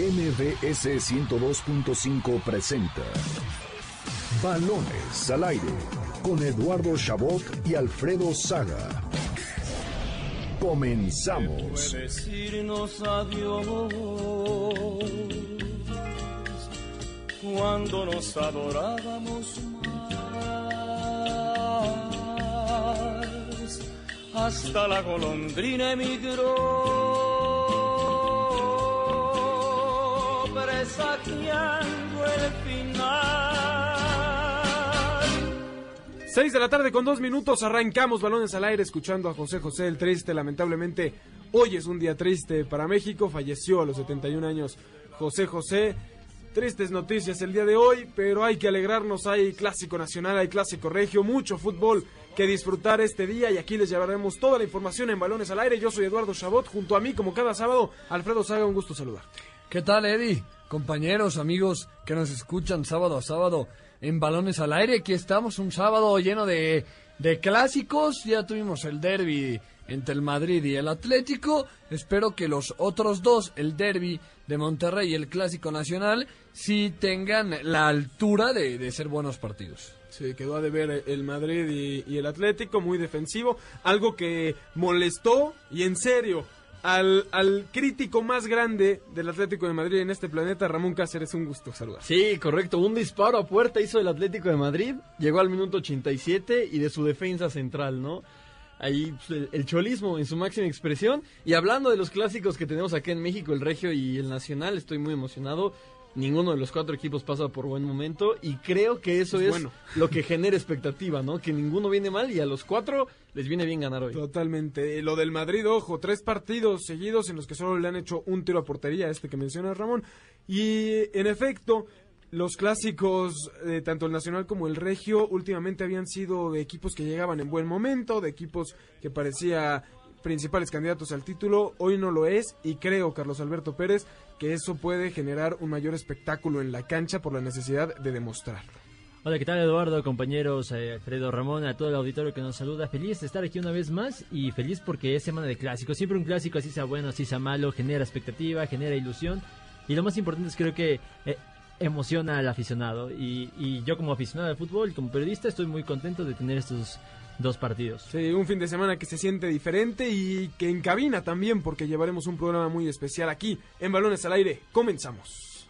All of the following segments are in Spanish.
MBS 102.5 presenta Balones al aire con Eduardo Chabot y Alfredo Saga. Comenzamos. decirnos adiós cuando nos adorábamos más. Hasta la golondrina emigró, presagiando el final. 6 de la tarde con dos minutos arrancamos balones al aire escuchando a José José el triste. Lamentablemente hoy es un día triste para México. Falleció a los 71 años José José. Tristes noticias el día de hoy, pero hay que alegrarnos. Hay clásico nacional, hay clásico regio, mucho fútbol que disfrutar este día y aquí les llevaremos toda la información en balones al aire. Yo soy Eduardo Chabot, junto a mí como cada sábado, Alfredo Saga, un gusto saludar. ¿Qué tal, Eddie? Compañeros, amigos que nos escuchan sábado a sábado en Balones al Aire. Aquí estamos, un sábado lleno de, de clásicos. Ya tuvimos el derby entre el Madrid y el Atlético. Espero que los otros dos, el derby de Monterrey y el Clásico Nacional, sí tengan la altura de, de ser buenos partidos. Se quedó a deber el Madrid y, y el Atlético, muy defensivo. Algo que molestó y en serio al, al crítico más grande del Atlético de Madrid en este planeta, Ramón Cáceres. Un gusto saludar. Sí, correcto. Un disparo a puerta hizo el Atlético de Madrid. Llegó al minuto 87 y de su defensa central, ¿no? Ahí pues, el, el cholismo en su máxima expresión. Y hablando de los clásicos que tenemos acá en México, el Regio y el Nacional, estoy muy emocionado. Ninguno de los cuatro equipos pasa por buen momento y creo que eso Es es, bueno. lo que genera expectativa, ¿no? Que ninguno viene mal y a los cuatro les viene bien ganar hoy. Totalmente. Eh, Lo del Madrid, ojo, tres partidos seguidos en los que solo le han hecho un tiro a portería, este que menciona Ramón. Y en efecto, los clásicos, eh, tanto el Nacional como el Regio, últimamente habían sido de equipos que llegaban en buen momento, de equipos que parecía principales candidatos al título. Hoy no lo es y creo, Carlos Alberto Pérez, que eso puede generar un mayor espectáculo en la cancha por la necesidad de demostrarlo. Hola, ¿qué tal Eduardo, compañeros, eh, Alfredo Ramón, a todo el auditorio que nos saluda? Feliz de estar aquí una vez más y feliz porque es semana de clásicos. Siempre un clásico, así sea bueno, así sea malo, genera expectativa, genera ilusión. Y lo más importante es creo que eh, emociona al aficionado. Y, yo como aficionado al fútbol, como periodista, estoy muy contento de tener estos dos partidos. Sí, un fin de semana que se siente diferente y que en cabina también, porque llevaremos un programa muy especial aquí en Balones al Aire. Comenzamos.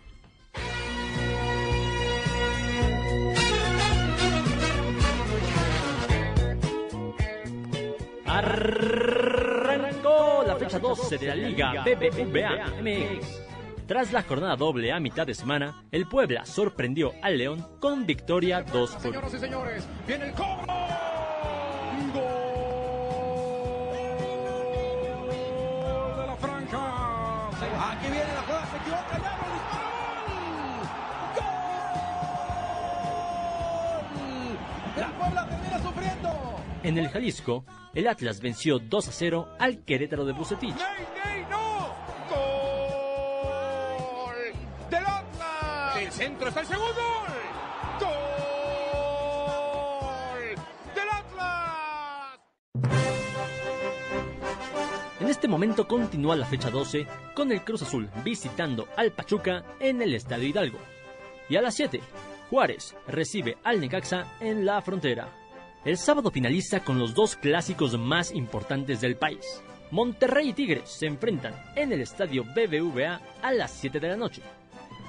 Arrancó la fecha 12 de la Liga BBVA MX. Tras la jornada doble a mitad de semana, el Puebla sorprendió al León con victoria 2 por 1. Señoras y señores, viene el cobro. En el Jalisco, el Atlas venció 2 a 0 al Querétaro de Bucetich. ¡Ney, Ney, no! ¡Gol! ¡Del Atlas! ¡El centro está el segundo gol! ¡Gol! ¡Del Atlas! En este momento continúa la fecha 12 con el Cruz Azul visitando al Pachuca en el Estadio Hidalgo. Y a las 7, Juárez recibe al Necaxa en la frontera. El sábado finaliza con los dos clásicos más importantes del país. Monterrey y Tigres se enfrentan en el estadio BBVA a las 7 de la noche.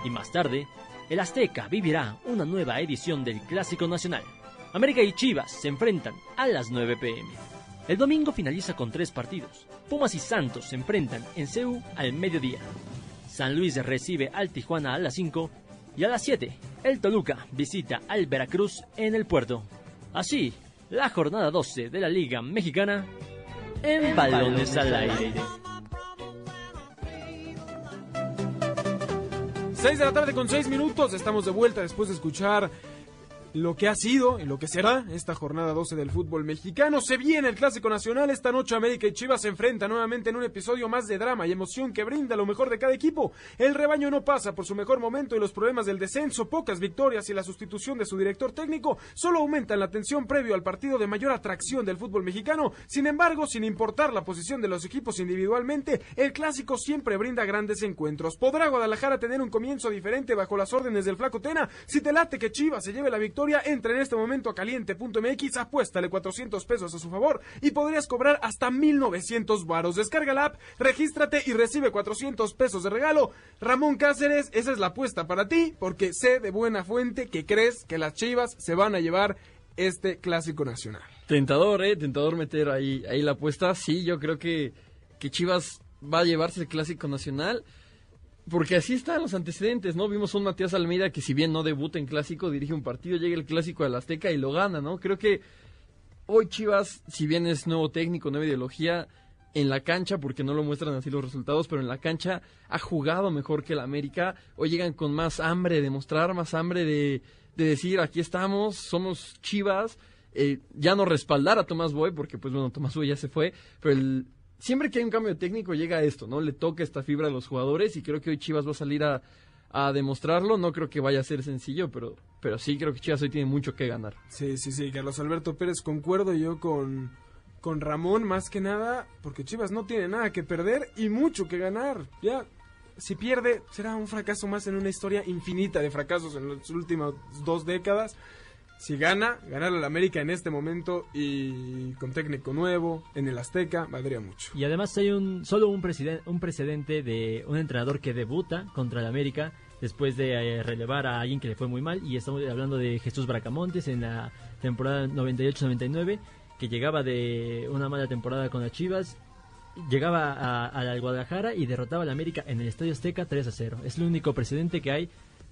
Y más tarde, el Azteca vivirá una nueva edición del Clásico Nacional. América y Chivas se enfrentan a las 9 pm. El domingo finaliza con tres partidos. Pumas y Santos se enfrentan en CEU al mediodía. San Luis recibe al Tijuana a las 5 y a las 7 el Toluca visita al Veracruz en el puerto. Así, la jornada 12 de la Liga Mexicana en balones al aire. 6 de la tarde con 6 minutos. Estamos de vuelta después de escuchar lo que ha sido y lo que será esta jornada 12 del fútbol mexicano. Se viene el Clásico Nacional. Esta noche América y Chivas se enfrentan nuevamente en un episodio más de drama y emoción que brinda lo mejor de cada equipo. El rebaño no pasa por su mejor momento y los problemas del descenso, pocas victorias y la sustitución de su director técnico solo aumentan la tensión previo al partido de mayor atracción del fútbol mexicano. Sin embargo, sin importar la posición de los equipos individualmente, el Clásico siempre brinda grandes encuentros. ¿Podrá Guadalajara tener un comienzo diferente bajo las órdenes del Flaco Tena? Si te late que Chivas se lleve la victoria, entra en este momento a caliente.mx, apuéstale 400 pesos a su favor y podrías cobrar hasta 1900 varos. Descarga la app, regístrate y recibe 400 pesos de regalo. Ramón Cáceres, esa es la apuesta para ti porque sé de buena fuente que crees que las Chivas se van a llevar este clásico nacional. Tentador, ¿eh? Tentador meter ahí, ahí la apuesta. Sí, yo creo que, que Chivas va a llevarse el clásico nacional. Porque así están los antecedentes, ¿no? Vimos un Matías Almeida que si bien no debuta en clásico, dirige un partido, llega el clásico del Azteca y lo gana, ¿no? Creo que hoy Chivas, si bien es nuevo técnico, nueva ideología, en la cancha, porque no lo muestran así los resultados, pero en la cancha ha jugado mejor que el América. Hoy llegan con más hambre de mostrar, más hambre de, de decir, aquí estamos, somos Chivas. Eh, ya no respaldar a Tomás Boy, porque pues bueno, Tomás Boy ya se fue, pero el, siempre que hay un cambio técnico llega esto, ¿no? Le toca esta fibra a los jugadores y creo que hoy Chivas va a salir a, a demostrarlo. No creo que vaya a ser sencillo, pero, pero sí creo que Chivas hoy tiene mucho que ganar. Sí, sí, sí, Carlos Alberto Pérez, concuerdo yo con, con Ramón más que nada, porque Chivas no tiene nada que perder y mucho que ganar. Ya, si pierde, será un fracaso más en una historia infinita de fracasos en las últimas dos décadas. Si gana, ganar al América en este momento y con técnico nuevo, en el Azteca, valdría mucho. Y además hay un solo un, presiden- un precedente de un entrenador que debuta contra el América después de eh, relevar a alguien que le fue muy mal. Y estamos hablando de Jesús Bracamontes en la temporada 98-99, que llegaba de una mala temporada con las Chivas. Llegaba a la Guadalajara y derrotaba al América en el Estadio Azteca 3 a 0. Es el único precedente que hay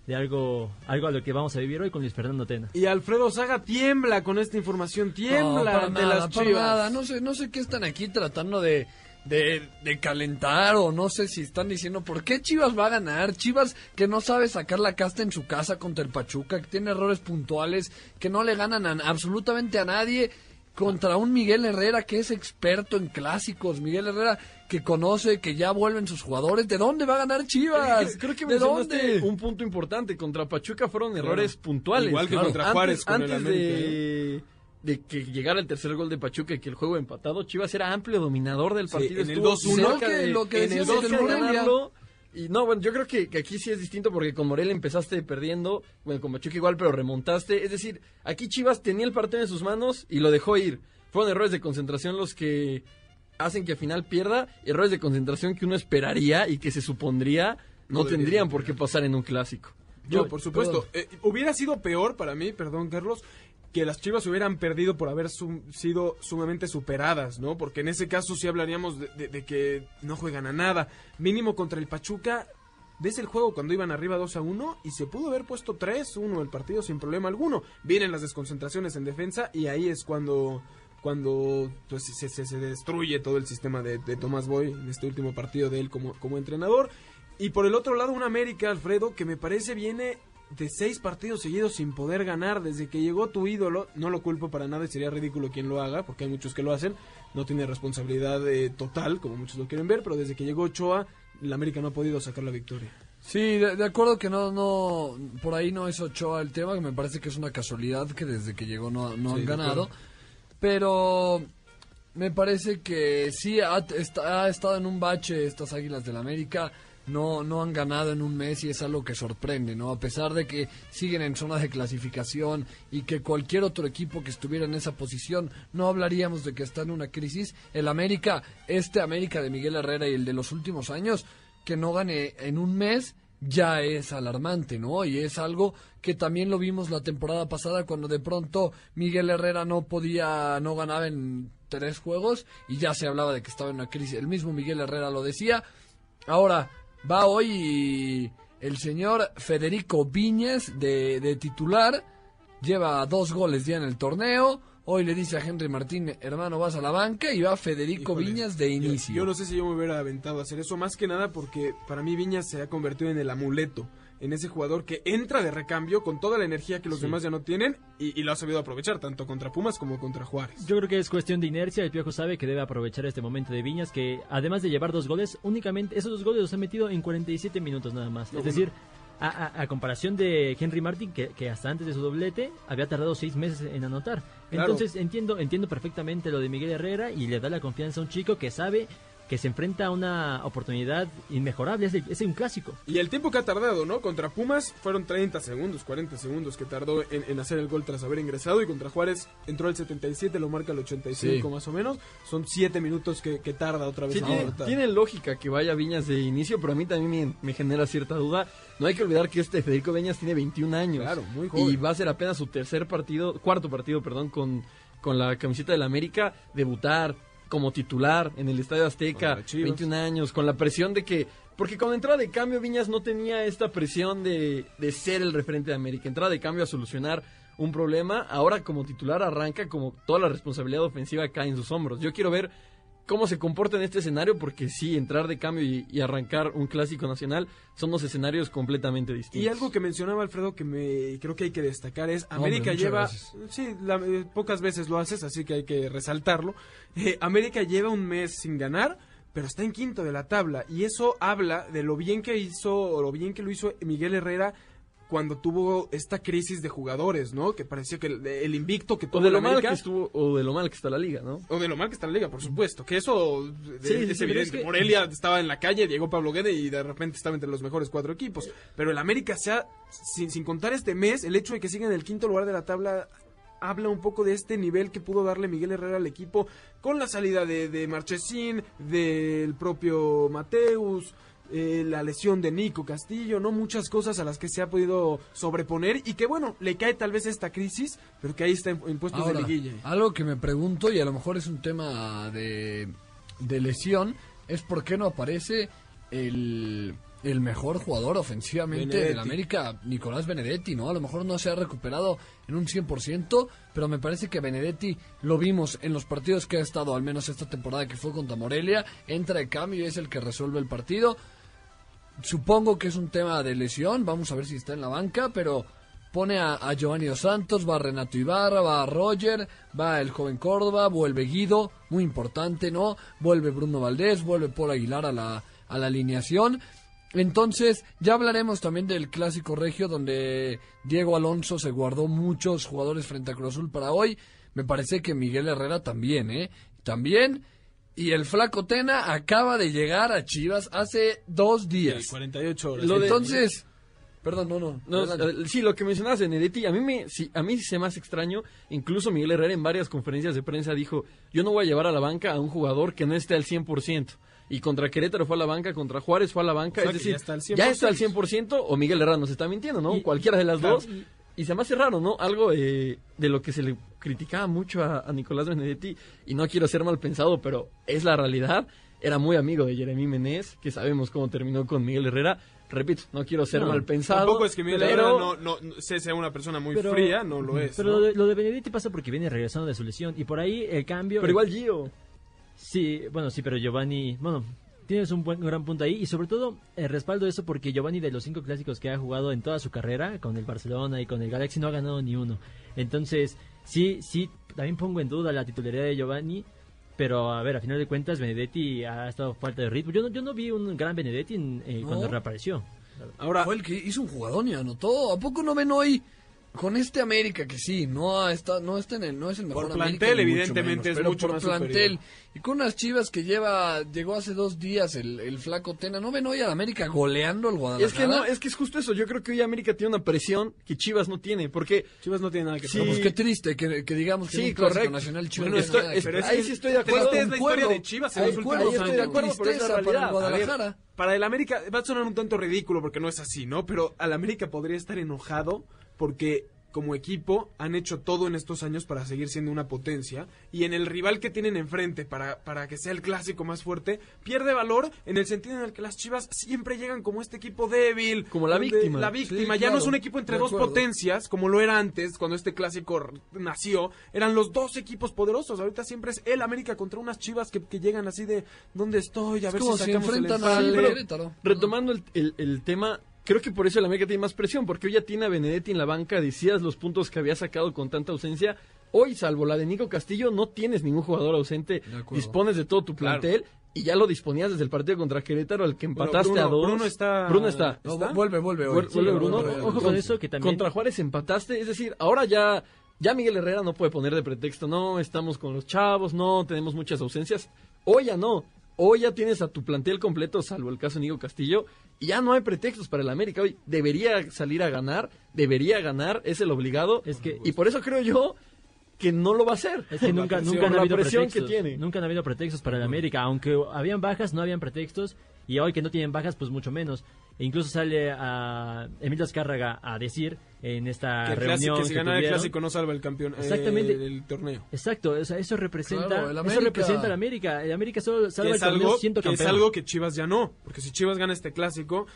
de algo, algo a lo que vamos a vivir hoy con Luis Fernando Tena. Y Alfredo Saga tiembla con esta información, tiembla nada, las Chivas. nada. No sé, no sé qué están aquí tratando de, de, de calentar o no sé si están diciendo por qué Chivas va a ganar. Chivas que no sabe sacar la casta en su casa contra el Pachuca, que tiene errores puntuales, que no le ganan a- absolutamente a nadie. Contra un Miguel Herrera que es experto en clásicos, Miguel Herrera que conoce que ya vuelven sus jugadores. ¿De dónde va a ganar Chivas? Creo que ¿De dónde? un punto importante. Contra Pachuca fueron errores puntuales. Igual que Claro. contra Antes- Juárez con el antes América, de, de que llegara el tercer gol de Pachuca y que el juego empatado, Chivas era amplio dominador del partido. en el Estuvo 2-1. cerca Lo que- de- lo que en el decíamos 2 del Morelia. ganarlo. Y no, bueno, yo creo que, que aquí sí es distinto porque con Morelia empezaste perdiendo, bueno, con Pachuca igual, pero remontaste. Es decir, aquí Chivas tenía el partido en sus manos y lo dejó ir. Fueron errores de concentración los que hacen que al final pierda, errores de concentración que uno esperaría y que se supondría no tendrían por qué pasar en un clásico. Yo, por supuesto. Eh, hubiera sido peor para mí, perdón, Carlos, que las Chivas hubieran perdido por haber sum- sido sumamente superadas, ¿no? Porque en ese caso sí hablaríamos de, de- de que no juegan a nada. Mínimo contra el Pachuca. Ves el juego cuando iban arriba 2 a 1 y se pudo haber puesto 3-1 el partido sin problema alguno. Vienen las desconcentraciones en defensa y ahí es cuando cuando pues, se, se- se destruye todo el sistema de, de Tomás Boy en este último partido de él como, como entrenador. Y por el otro lado, un América, Alfredo, que me parece viene de seis partidos seguidos sin poder ganar desde que llegó tu ídolo. No lo culpo para nada y sería ridículo quien lo haga, porque hay muchos que lo hacen. No tiene responsabilidad eh, total, como muchos lo quieren ver, pero desde que llegó Ochoa, el América no ha podido sacar la victoria. Sí, de, de acuerdo que no, no, por ahí no es Ochoa el tema, que me parece que es una casualidad que desde que llegó no, no Sí, han ganado. Pero me parece que sí ha, está- ha estado en un bache estas Águilas del América. No, no han ganado en un mes y es algo que sorprende, ¿no? A pesar de que siguen en zona de clasificación y que cualquier otro equipo que estuviera en esa posición no hablaríamos de que está en una crisis. El América, este América de Miguel Herrera y el de los últimos años, que no gane en un mes ya es alarmante, ¿no? Y es algo que también lo vimos la temporada pasada cuando de pronto Miguel Herrera no podía, no ganaba en tres juegos y ya se hablaba de que estaba en una crisis. El mismo Miguel Herrera lo decía. Ahora va hoy el señor Federico Viñas de, de titular, lleva dos goles ya en el torneo. Hoy le dice a Henry Martín, hermano, vas a la banca y va Federico Híjole, Viñas de inicio. Yo, no sé si yo me hubiera aventado a hacer eso, más que nada porque para mí Viñas se ha convertido en el amuleto en ese jugador que entra de recambio con toda la energía que los Sí. demás ya no tienen y, y lo ha sabido aprovechar tanto contra Pumas como contra Juárez. Yo creo que es cuestión de inercia. El Piojo sabe que debe aprovechar este momento de Viñas, que además de llevar dos goles, únicamente esos dos goles los ha metido en 47 minutos nada más. Es decir, a, a- a comparación de Henry Martin, que, que hasta antes de su doblete había tardado seis meses en anotar. Claro. Entonces entiendo, entiendo perfectamente lo de Miguel Herrera y le da la confianza a un chico que sabe que se enfrenta a una oportunidad inmejorable. Es, de- es un clásico. Y el tiempo que ha tardado, ¿no? Contra Pumas fueron 30 segundos, 40 segundos que tardó en, en hacer el gol tras haber ingresado. Y contra Juárez entró al 77, lo marca al 85 Sí. más o menos. Son 7 minutos que, que tarda otra vez Sí, en tiene, anotar. tiene lógica que vaya Viñas de inicio, pero a mí también me, me genera cierta duda. No hay que olvidar que este Federico Viñas tiene 21 años. Claro, muy joven. Y va a ser apenas su tercer partido, cuarto partido, perdón, con, con la camiseta del América, debutar como titular en el Estadio Azteca, Contra Chivas. 21 años, con la presión de que... Porque con entrada de cambio Viñas no tenía esta presión de, de ser el referente de América. Entrada de cambio a solucionar un problema. Ahora como titular arranca como toda la responsabilidad ofensiva cae en sus hombros. Yo quiero ver cómo se comporta en este escenario, porque sí, entrar de cambio y, y arrancar un clásico nacional son dos escenarios completamente distintos. Y algo que mencionaba Alfredo que me creo que hay que destacar es América lleva gracias. sí la- eh, pocas veces lo haces así que hay que resaltarlo Eh, América lleva un mes sin ganar pero está en quinto de la tabla y eso habla de lo bien que hizo o lo bien que lo hizo Miguel Herrera cuando tuvo esta crisis de jugadores no que parecía que el, el invicto que o tuvo de el lo mal América que estuvo, o de lo mal que está la liga, ¿no? o de lo mal que está la liga, por supuesto. Que eso eh, Sí, es sí, evidente. es que- Morelia estaba en la calle, llegó Pablo Guede y de repente estaba entre los mejores cuatro equipos. Pero el América se ha, sin, sin contar este mes, el hecho de que siga en el quinto lugar de la tabla habla un poco de este nivel que pudo darle Miguel Herrera al equipo con la salida de, de Marchesín, del propio Mateus. Eh, la lesión de Nico Castillo, no muchas cosas a las que se ha podido sobreponer y que bueno, le cae tal vez esta crisis, pero que ahí está en, en puestos Ahora, de liguilla. algo que me pregunto, y a lo mejor es un tema de, de lesión, es por qué no aparece el, el mejor jugador ofensivamente del América, Nicolás Benedetti, ¿no? A lo mejor no se ha recuperado en un 100%, pero me parece que Benedetti lo vimos en los partidos que ha estado, al menos esta temporada que fue contra Morelia, entra de cambio y es el que resuelve el partido. Supongo que es un tema de lesión, vamos a ver si está en la banca, pero pone a, Giovanni Dos Santos, va Renato Ibarra, va Roger, va el joven Córdoba, vuelve Guido, muy importante, ¿no? Vuelve Bruno Valdés, vuelve Paul Aguilar a la, a la alineación. Entonces, ya hablaremos también del clásico regio donde Diego Alonso se guardó muchos jugadores frente a Cruz Azul para hoy. Me parece que Miguel Herrera también, ¿eh? También. Y el flaco Tena acaba de llegar a Chivas hace dos días. 48 horas. Lo de- Entonces, perdón, no, no. No, eh, sí, lo que mencionabas de Benedetti, a mí me, sí, a mí se me hace extraño. Incluso Miguel Herrera en varias conferencias de prensa dijo, yo no voy a llevar a la banca a un jugador que no esté al 100%. Y contra Querétaro fue a la banca, contra Juárez fue a la banca. O sea es decir, ya está al 100%. ya está al 100% o Miguel Herrera nos está mintiendo, ¿no? Y- Cualquiera de las claro, dos. Y se me hace raro, ¿no? Algo eh, de lo que se le criticaba mucho a, a Nicolás Benedetti, y no quiero ser mal pensado, pero es la realidad. Era muy amigo de Jeremy Menez, que sabemos cómo terminó con Miguel Herrera. Repito, no quiero ser No, mal pensado. Tampoco es que Miguel pero- Herrera no, no, no- se- sea una persona muy Pero- fría, no lo es. Pero lo, de, lo de Benedetti pasa porque viene regresando de su lesión y por ahí el cambio... Pero igual Gio. Sí, bueno, sí, pero Giovanni, bueno, tienes un buen gran punto ahí y sobre todo el respaldo de eso porque Giovanni de los cinco clásicos que ha jugado en toda su carrera con el Barcelona y con el Galaxy no ha ganado ni uno. Entonces, sí, sí, también pongo en duda la titularidad de Giovanni, pero a ver, a final de cuentas Benedetti ha estado falta de ritmo. Yo no, yo no vi un gran Benedetti en- eh, No. cuando reapareció. Ahora, Fue el que hizo un jugadón y anotó. ¿A poco no ven hoy con este América que sí, no está, no está en el, no es el mejor Por América, plantel, ni mucho evidentemente, es pero mucho por más plantel superior. y con unas Chivas que lleva, llegó hace dos días el, el flaco Tena. ¿No ven hoy al América goleando al Guadalajara? Es que no, es que es justo eso. Yo creo que hoy América tiene una presión que Chivas no tiene. Porque Chivas no tiene nada que Sí. Pues qué triste que, que digamos que Sí, en un correcto. nacional Chivas Bueno, estoy- nada que es- Pero ahí sí estoy de acuerdo. triste es la historia de Chivas en los últimos estoy de años. acuerdo, pero es la para el. A ver, Guadalajara. Para el América va a sonar un tanto ridículo porque no es así, ¿no? Pero al América podría estar enojado porque como equipo han hecho todo en estos años para seguir siendo una potencia y en el rival que tienen enfrente para, para que sea el clásico más fuerte pierde valor en el sentido en el que las Chivas siempre llegan como este equipo débil Como la víctima. la víctima Sí, ya no es un equipo entre de dos acuerdo. potencias como lo era antes cuando este clásico r- nació eran los dos equipos poderosos ahorita siempre es el América contra unas Chivas que, que llegan así de ¿dónde estoy? a Es ver como si si sacamos el enfrentan empate". al pero- retomando el, el- el tema, creo que por eso el América tiene más presión, porque hoy ya tiene a Benedetti en la banca, decías los puntos que había sacado con tanta ausencia. Hoy, salvo la de Nico Castillo, no tienes ningún jugador ausente, dispones de todo tu plantel y ya lo disponías desde el partido contra Querétaro, al que empataste Bruno- a dos. Bruno está- Bruno está. No, ¿Está? vuelve, vuelve hoy. Vuelve Sí, Bruno. vuelve, Ojo con vuelve. eso, que también... Contra Juárez empataste, es decir, ahora ya, ya Miguel Herrera no puede poner de pretexto, no, estamos con los chavos, no, tenemos muchas ausencias. Hoy ya no, hoy ya tienes a tu plantel completo, salvo el caso de Nico Castillo, y ya no hay pretextos para el América. Hoy debería salir a ganar, debería ganar, es el obligado. Es que- y por eso creo yo que no lo va a hacer. Es que nunca, presión, nunca han habido pretextos. que tiene. Nunca han habido pretextos para el América. Aunque habían bajas, no habían pretextos. Y hoy que no tienen bajas, pues mucho menos. E incluso sale a Emilio Azcárraga a decir en esta Que, el reunión clásico, que si gana el clásico no salva el campeón. eh, Exactamente. el torneo. Exacto, o sea, eso representa, Claro, eso América. representa al América. El América solo salva Que el es, torneo algo, siendo que es campeón. algo que Chivas ya no. Porque si Chivas gana este clásico,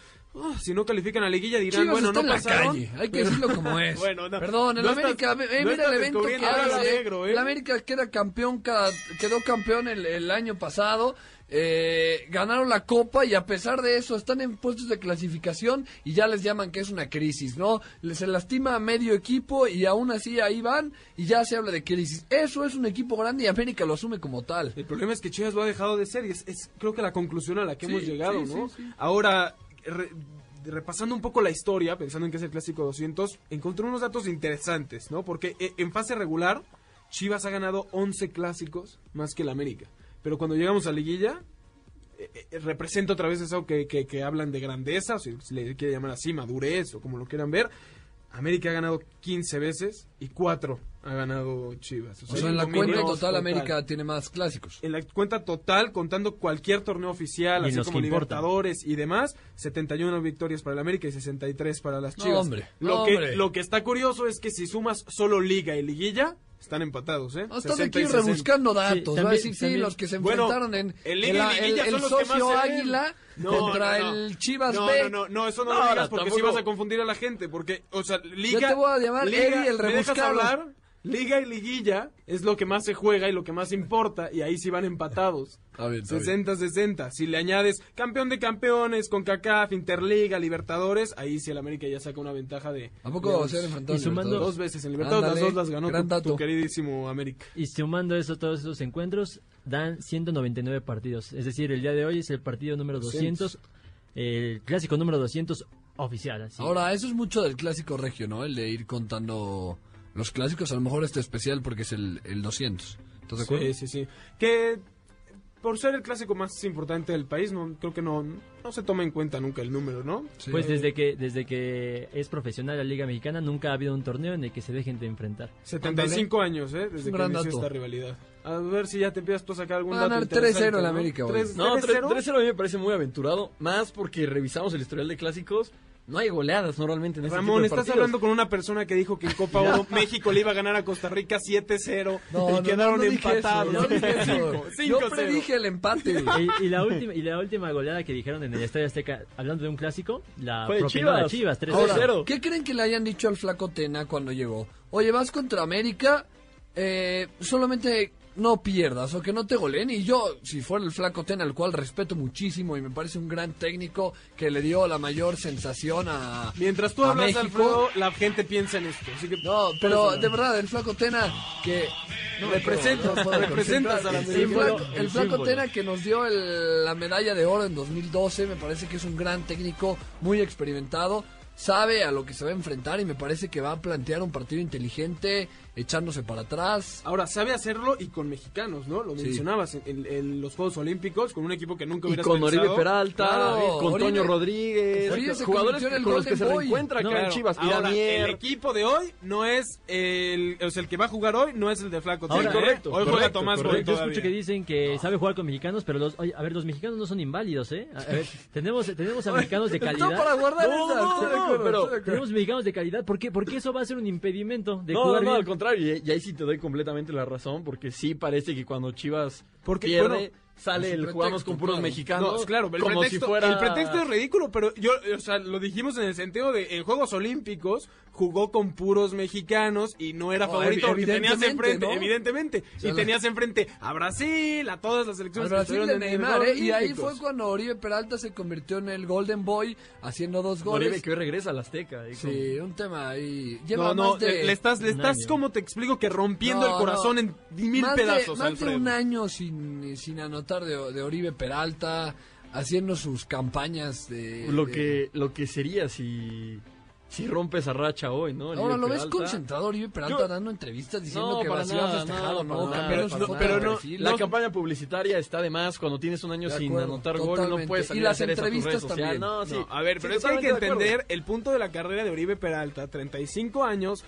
si no califican a liguilla dirán, Chivas bueno, está no en la pasaron. calle, hay que decirlo como es. Bueno, no. Perdón, el No América, estás- eh, no mira el evento que hace. negro, ¿eh? El América queda campeón, cada- quedó campeón el, el año pasado. eh, ganaron la copa y a pesar de eso están en puestos de clasificación y ya les llaman que es una crisis, ¿no? Se lastima a medio equipo y aún así ahí van y ya se habla de crisis. Eso es un equipo grande y América lo asume como tal. El problema es que Chivas lo ha dejado de ser y es, es creo que la conclusión a la que Sí, hemos llegado, sí, ¿no? sí. Ahora, re- repasando un poco la historia, pensando en que es el clásico 200, encontré unos datos interesantes, ¿no? Porque eh, en fase regular, Chivas ha ganado 11 clásicos más que el América. Pero cuando llegamos a liguilla, eh, eh, representa otra vez eso que, que- que hablan de grandeza, o si le quiere llamar así, madurez o como lo quieran ver. América ha ganado 15 veces y 4 ha ganado Chivas. O sea, en la cuenta total América tiene más clásicos. en la cuenta total, contando cualquier torneo oficial, Y así como. Libertadores y demás, 71 victorias para el América y 63 para las No, Chivas. hombre, lo, no, que, hombre. lo que está curioso es que si sumas solo Liga y Liguilla, están empatados, ¿eh? No, 60 aquí y 60. rebuscando datos. Sí, va a también- decir, sí, también- los que se Bueno, enfrentaron en el el, Liguilla el son los que socio. Águila No, contra no, no. el Chivas no, B. No, no, no, eso no, No, lo digas porque si vas a confundir a la gente. Porque, o sea, Liga. te voy a llamar Liga, Eddie el ¿me dejas rebuscado. hablar? Liga y Liguilla es lo que más se juega y lo que más importa. Y ahí sí van empatados. Está bien, está bien. 60-60. Si le añades campeón de campeones, con CACAF, Interliga, Libertadores, ahí sí el América ya saca una ventaja de. ¿A poco de se han enfrentado y sumando- dos veces en Libertadores. Ándale, las dos las ganó gran tu, queridísimo América. Y sumando eso, todos esos encuentros, dan 199 partidos. Es decir, el día de hoy es el partido número 200, el clásico número 200 oficial. así. Ahora, eso es mucho del clásico regio, ¿no? El de ir contando los clásicos. A lo mejor este especial porque es el, el 200. ¿Estás de acuerdo? Sí, sí, sí. Que por ser el clásico más importante del país, no creo que no, no se toma en cuenta nunca el número, ¿no? Sí. Pues desde que, desde que es profesional la Liga Mexicana, nunca ha habido un torneo en el que se dejen de enfrentar. 75 años, ¿eh? Desde que inició esta rivalidad. A ver si ya te empiezas tú a sacar algún Va a dato ganar interesante, 3-0 el ¿no? América, güey. Tres- No, 3-0. 3-0 a mí me parece muy aventurado, más porque revisamos el historial de clásicos, no hay goleadas normalmente en este tipo Ramón, de estás partidos. hablando con una persona que dijo que en Copa Oro México le iba a ganar a Costa Rica 7-0 No, y no, quedaron no, empatados. eso, eso. Cinco, Yo 5-0. predije el empate. y, y la última, y la última goleada que dijeron en el Estadio Azteca, hablando de un clásico, la Fue de propinó a Chivas. Chivas, 3 Ahora, 0 ¿Qué creen que le hayan dicho al flaco Tena cuando llegó? Oye, vas contra América, eh, solamente no pierdas o que no te goleen. Y yo, si fuera el flaco Tena, al cual respeto muchísimo y me parece un gran técnico que le dio la mayor sensación a. Mientras tú a hablas, México. Alfredo, la gente piensa en esto. Así que No, pero de verdad, el flaco Tena que... no puedo representas a la el flaco, el flaco. Tena que nos dio el- la medalla de oro en 2012, me parece que es un gran técnico, muy experimentado, sabe a lo que se va a enfrentar y me parece que va a plantear un partido inteligente, echándose para atrás. Ahora, sabe hacerlo y con mexicanos, ¿no? Lo Sí. mencionabas en, en los Juegos Olímpicos, con un equipo que nunca Y hubieras con pensado. Oribe Peralta, Claro, con Oribe- Toño Rodríguez, Oribe se jugadores el con los que se Golden Boy. reencuentra acá Claro. en Chivas. Ahora, el equipo de hoy no es el, o sea, el que va a jugar hoy, no es el de Flaco. Ahora, Tena, ¿eh? correcto, Hoy juega correcto, Tomás correcto. Yo escucho que dicen que sabe jugar con mexicanos, pero los, oye, a ver, los mexicanos no son inválidos, ¿eh? A ver, tenemos, tenemos a mexicanos de calidad. No para guardar No, esa, no, estoy de no, acuerdo, pero. Tenemos mexicanos de calidad, ¿por qué? Porque eso va a ser un impedimento de No, no, jugar no, bien. Contrario, y, y ahí sí te doy completamente la razón, porque sí parece que cuando Chivas Porque, pierde, bueno, sale el jugamos con puros claro. mexicanos. No, claro, el como pretexto, si fuera... el pretexto es ridículo, pero yo, o sea, lo dijimos en el sentido de en Juegos Olímpicos jugó con puros mexicanos y no era favorito porque tenías enfrente, ¿no? evidentemente, sea, y la- tenías enfrente a Brasil, a todas las selecciones que Brasil de estuvieron en Neymar, ¿eh? Y ahí fue cuando Oribe Peralta se convirtió en el Golden Boy, haciendo dos goles. Oribe que hoy regresa al Azteca. ahí con- Sí, un tema ahí. Lleva No, no, más de... le estás, le estás año. como te explico que rompiendo No, el corazón no. en mil más de- pedazos, más Alfredo. de un año sin, sin anotar de, de Oribe Peralta, haciendo sus campañas de... Lo de- que, lo que sería si, si rompe esa racha hoy, ¿no? Ahora Oribe lo ves concentrado Oribe Peralta Yo- dando entrevistas diciendo No, que para Brasil ha nada, festejado, nada, ¿no? Cambiaron nada, su para nada. Pero no-. La No- campaña publicitaria está de más cuando tienes un año De sin acuerdo, anotar gol, no puedes Y salir las a hacer eso a tus redes entrevistas también. No, sí. No, a ver, Sí, pero es que hay que entender el punto de la carrera de Oribe Peralta, 35 años.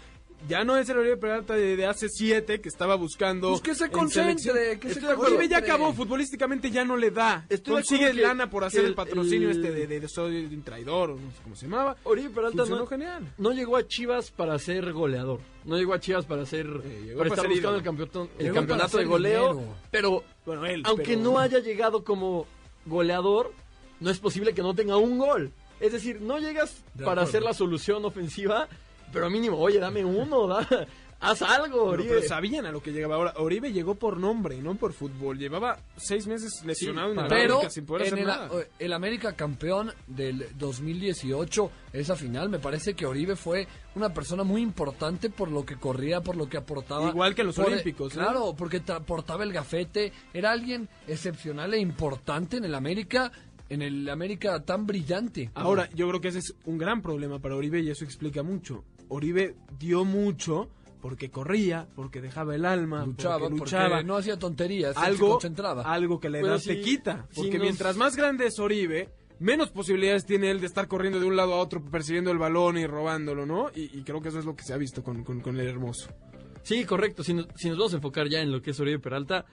Ya no es el Oribe Peralta de, de hace 7 que estaba buscando. Pues que se en concentre, que se. Oribe ya concentre. acabó, futbolísticamente ya no le da. Estoy Consigue que- lana por hacer el, el- patrocinio el- este de, de, de soy un traidor, o no sé cómo se llamaba. Oribe Peralta Funcionó no, genial. no llegó a Chivas para ser goleador. No llegó a Chivas para ser Eh, llegó para para estar ser buscando ídolo. el campeonato, el campeonato de goleo, dinero. pero Bueno, él. aunque pero- no haya llegado como goleador, no es posible que no tenga un gol. Es decir, no llegas De para acuerdo. hacer la solución ofensiva, pero mínimo, oye, dame uno, da, haz algo, Pero, Oribe. pero sabían a lo que llegaba ahora. Oribe llegó por nombre, no por fútbol. Llevaba seis meses lesionado en el Pero América sin poder en hacer el, nada. el América campeón del 2018, esa final, me parece que Oribe fue una persona muy importante por lo que corría, por lo que aportaba. Igual que en los Por- Olímpicos, ¿no? Claro, porque aportaba el gafete. Era alguien excepcional e importante en el América, en el América tan brillante. Ahora, yo creo que ese es un gran problema para Oribe y eso explica mucho. Oribe dio mucho porque corría, porque dejaba el alma, luchaba, porque porque luchaba. no hacía tonterías, él se algo, concentraba. algo que la edad si- te quita. si Porque nos- mientras más grande es Oribe, menos posibilidades tiene él de estar corriendo de un lado a otro, persiguiendo el balón y robándolo, ¿no? Y, y creo que eso es lo que se ha visto con, con- con el hermoso. Sí, correcto. Si nos, si nos vamos a enfocar ya en lo que es Oribe Peralta,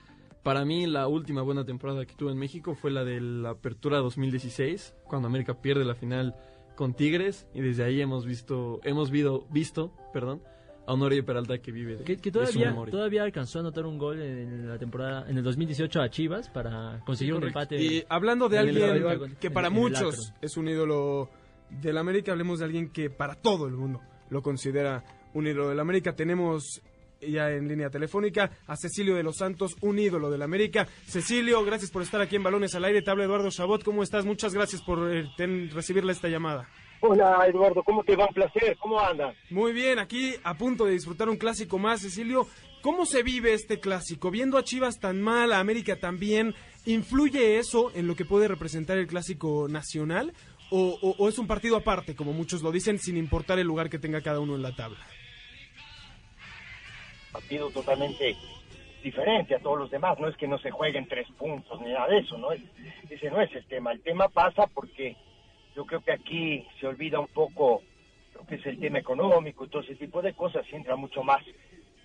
para mí la última buena temporada que tuvo en México fue la de la Apertura 2016, cuando América pierde la final con Tigres y desde ahí hemos visto, hemos visto, visto, perdón, a Oribe Peralta que vive de, Que, que de su todavía, memoria. todavía alcanzó a anotar un gol en la temporada en el 2018 a Chivas para conseguir un empate. Y hablando de el alguien que para muchos es un ídolo del América, hablemos de alguien que para todo el mundo lo considera un ídolo del América. Tenemos ya en línea telefónica a Cecilio de los Santos, un ídolo del América. Cecilio, gracias por estar aquí en Balones al Aire. Te habla Eduardo Chabot. ¿Cómo estás? Muchas gracias por eh, ten- recibirle esta llamada. Hola Eduardo, ¿cómo te va? Un placer, ¿cómo andas? Muy bien, aquí a punto de disfrutar un clásico más, Cecilio. ¿Cómo se vive este clásico? Viendo a Chivas tan mal, a América tan bien, ¿influye eso en lo que puede representar el clásico nacional? ¿O, o- o es un partido aparte, como muchos lo dicen, sin importar el lugar que tenga cada uno en la tabla? Partido totalmente diferente a todos los demás, no es que no se jueguen tres puntos ni nada de eso, ¿no? Es- ese no es el tema, el tema pasa porque yo creo que aquí se olvida un poco lo que es el tema económico todo ese tipo de cosas, y entra mucho más,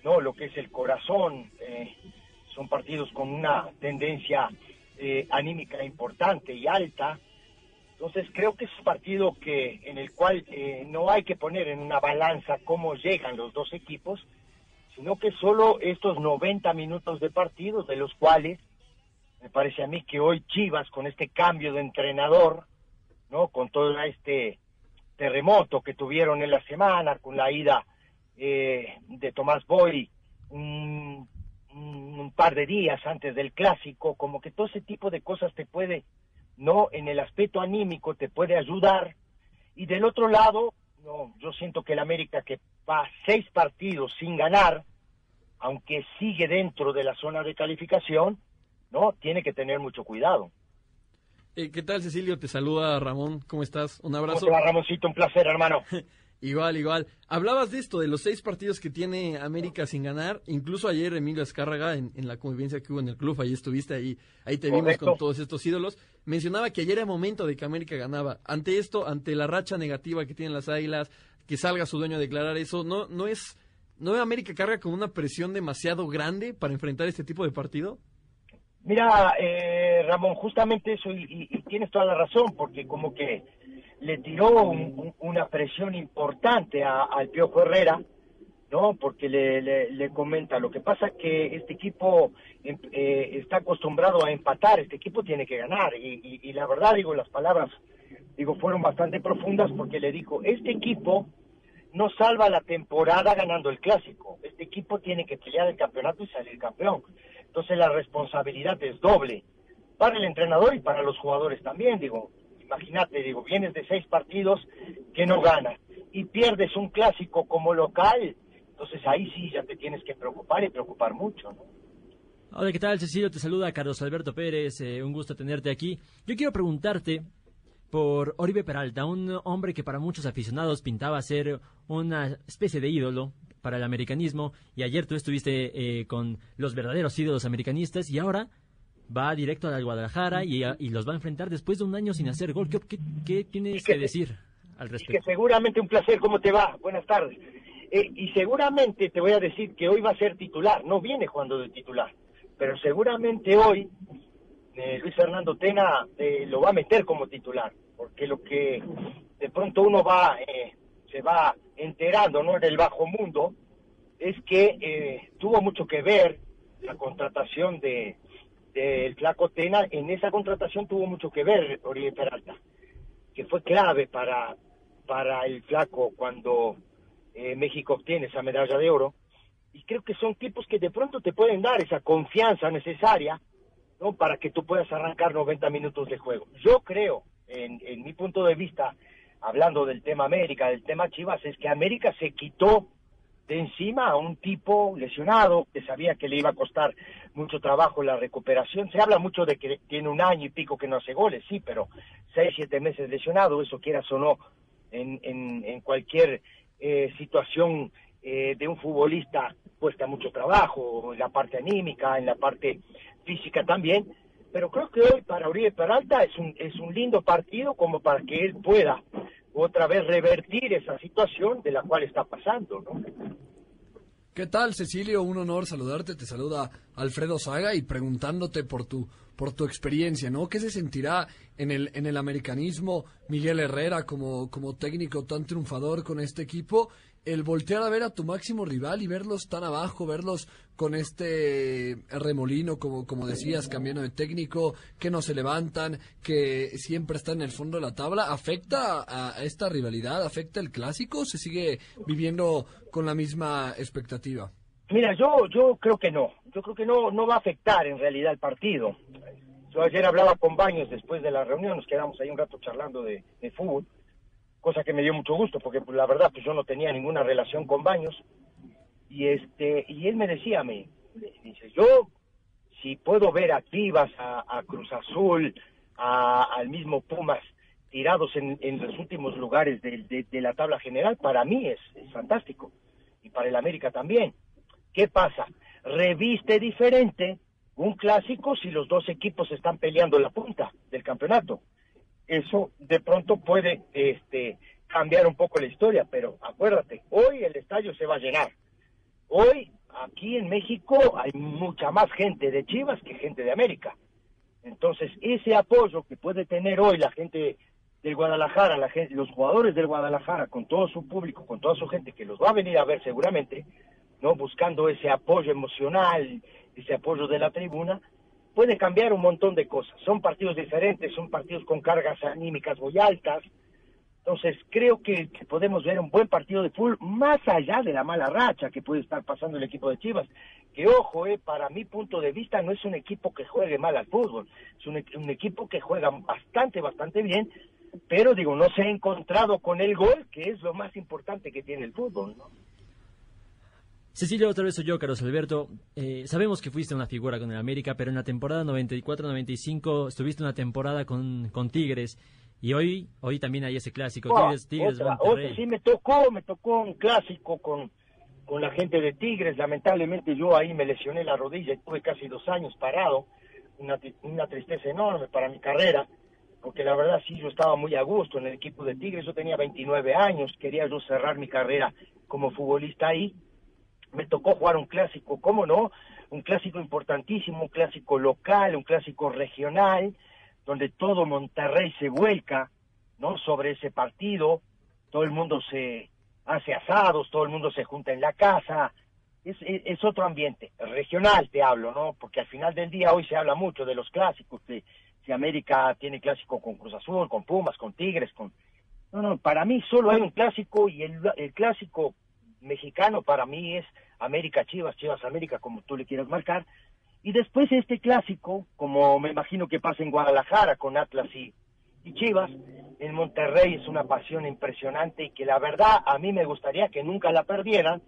¿no? Lo que es el corazón, eh, son partidos con una tendencia eh, anímica importante y alta, Entonces creo que es un partido que en el cual eh, no hay que poner en una balanza cómo llegan los dos equipos, sino que solo estos 90 minutos de partido, de los cuales me parece a mí que hoy Chivas con este cambio de entrenador, no, con todo este terremoto que tuvieron en la semana, con la ida eh, de Tomás Boy un- un par de días antes del clásico, como que todo ese tipo de cosas te puede no en el aspecto anímico te puede ayudar. Y del otro lado no yo siento que el América que va seis partidos sin ganar aunque sigue dentro de la zona de calificación no tiene que tener mucho cuidado Eh, ¿Qué tal, Cecilio? Te saluda Ramón. ¿Cómo estás? Un ¿Cómo abrazo. va, Ramoncito? un placer hermano Igual, igual. Hablabas de esto, de los seis partidos que tiene América sin ganar. Incluso ayer Emilio Azcárraga, en, en la convivencia que hubo en el club, ahí estuviste, ahí, ahí te vimos con todos estos ídolos. Mencionaba que ayer era momento de que América ganaba. Ante esto, ante la racha negativa que tienen las Águilas, que salga su dueño a declarar eso, ¿no, no es, no América carga con una presión demasiado grande para enfrentar este tipo de partido? Mira, eh, Ramón, justamente eso, y, y- y tienes toda la razón, porque como que le tiró un- un- una presión importante a- al Piojo Herrera, ¿no? Porque le, le, comenta, lo que pasa que este equipo em, eh, está acostumbrado a empatar, este equipo tiene que ganar. Y, y, y la verdad, digo, las palabras, digo, fueron bastante profundas porque le dijo, este equipo no salva la temporada ganando el clásico, este equipo tiene que pelear el campeonato y salir campeón. Entonces la responsabilidad es doble para el entrenador y para los jugadores también, digo, imagínate, digo, vienes de seis partidos que no ganas y pierdes un clásico como local, entonces ahí sí ya te tienes que preocupar y preocupar mucho, ¿no? Hola, ¿qué tal, Cecilio? Te saluda Carlos Alberto Pérez, eh, un gusto tenerte aquí. Yo quiero preguntarte por Oribe Peralta, un hombre que para muchos aficionados pintaba ser una especie de ídolo para el americanismo, y ayer tú estuviste eh, con los verdaderos ídolos americanistas, y ahora va directo al Guadalajara y, y los va a enfrentar después de un año sin hacer gol. ¿Qué, qué- qué tienes que decir al Y que respecto? seguramente un placer, ¿cómo te va? Buenas tardes. Eh, y seguramente te voy a decir que hoy va a ser titular, no viene jugando de titular, pero seguramente hoy eh, Luis Fernando Tena eh, lo va a meter como titular, porque lo que de pronto uno va, eh, se va enterando, ¿no? En el bajo mundo, es que eh, tuvo mucho que ver la contratación de del flaco Tena, en esa contratación tuvo mucho que ver Oribe Peralta que fue clave para, para el flaco cuando eh, México obtiene esa medalla de oro. Y creo que son tipos que de pronto te pueden dar esa confianza necesaria ¿no? para que tú puedas arrancar 90 minutos de juego. Yo creo, en, en mi punto de vista, hablando del tema América, del tema Chivas, es que América se quitó de encima a un tipo lesionado que sabía que le iba a costar mucho trabajo la recuperación. Se habla mucho de que tiene un año y pico que no hace goles, sí, pero seis, siete meses lesionado, eso quieras o no, en, en, cualquier eh, situación eh, de un futbolista cuesta mucho trabajo, en la parte anímica, en la parte física también. Pero creo que hoy para Uribe Peralta es un, es un lindo partido como para que él pueda otra vez revertir esa situación de la cual está pasando, ¿no? ¿Qué tal, Cecilio? Un honor saludarte. Te saluda Alfredo Saga y preguntándote por tu por tu experiencia, ¿no? ¿Qué se sentirá en el en el americanismo Miguel Herrera como como técnico tan triunfador con este equipo? El voltear a ver a tu máximo rival y verlos tan abajo, verlos con este remolino, como, como decías, cambiando de técnico, que no se levantan, que siempre están en el fondo de la tabla, ¿afecta a esta rivalidad? ¿Afecta el clásico? ¿Se sigue viviendo con la misma expectativa? Mira, yo, yo creo que no. Yo creo que no, no va a afectar en realidad el partido. Yo ayer hablaba con Baños después de la reunión, nos quedamos ahí un rato charlando de, de fútbol, cosa que me dio mucho gusto, porque pues, la verdad pues yo no tenía ninguna relación con Baños. Y este, y él me decía a mí, dice, yo si puedo ver a Chivas, a, Cruz Azul, a- al mismo Pumas tirados en, en los últimos lugares de, de- la tabla general, para mí es, es fantástico. Y para el América también. ¿Qué pasa? Reviste diferente un clásico si los dos equipos están peleando la punta del campeonato. Eso de pronto puede este, cambiar un poco la historia, pero acuérdate, hoy el estadio se va a llenar. Hoy aquí en México hay mucha más gente de Chivas que gente de América. Entonces, ese apoyo que puede tener hoy la gente del Guadalajara, la gente, los jugadores del Guadalajara, con todo su público, con toda su gente que los va a venir a ver seguramente, no buscando ese apoyo emocional, ese apoyo de la tribuna, puede cambiar un montón de cosas. Son partidos diferentes, son partidos con cargas anímicas muy altas. Entonces, creo que, podemos ver un buen partido de fútbol, más allá de la mala racha que puede estar pasando el equipo de Chivas. Que ojo, eh, para mi punto de vista, no es un equipo que juegue mal al fútbol, es un, un equipo que juega bastante, bastante bien, pero digo, no se ha encontrado con el gol, que es lo más importante que tiene el fútbol, ¿no? Cecilio, otra vez soy yo, Carlos Alberto. Eh, sabemos que fuiste una figura con el América, pero en la temporada 94-95 estuviste una temporada con, con Tigres. Y hoy hoy también hay ese clásico, Oh, Tigres, Tigres otra, otra, sí me tocó, me tocó un clásico con, con la gente de Tigres. Lamentablemente yo ahí me lesioné la rodilla y tuve casi dos años parado. Una, una tristeza enorme para mi carrera, porque la verdad sí yo estaba muy a gusto en el equipo de Tigres. Yo tenía 29 años, quería yo cerrar mi carrera como futbolista ahí. Me tocó jugar un clásico, ¿cómo no? Un clásico importantísimo, un clásico local, un clásico regional, donde todo Monterrey se vuelca, ¿no? Sobre ese partido, todo el mundo se hace asados, todo el mundo se junta en la casa, es, es, otro ambiente, regional te hablo, ¿no? Porque al final del día hoy se habla mucho de los clásicos, de si América tiene clásico con Cruz Azul, con Pumas, con Tigres, con... No, no, para mí solo hay un clásico y el clásico mexicano para mí es América Chivas, Chivas América, como tú le quieras marcar. Y después este clásico, como me imagino que pasa en Guadalajara con Atlas y, y Chivas, en Monterrey es una pasión impresionante y que la verdad a mí me gustaría que nunca la perdieran,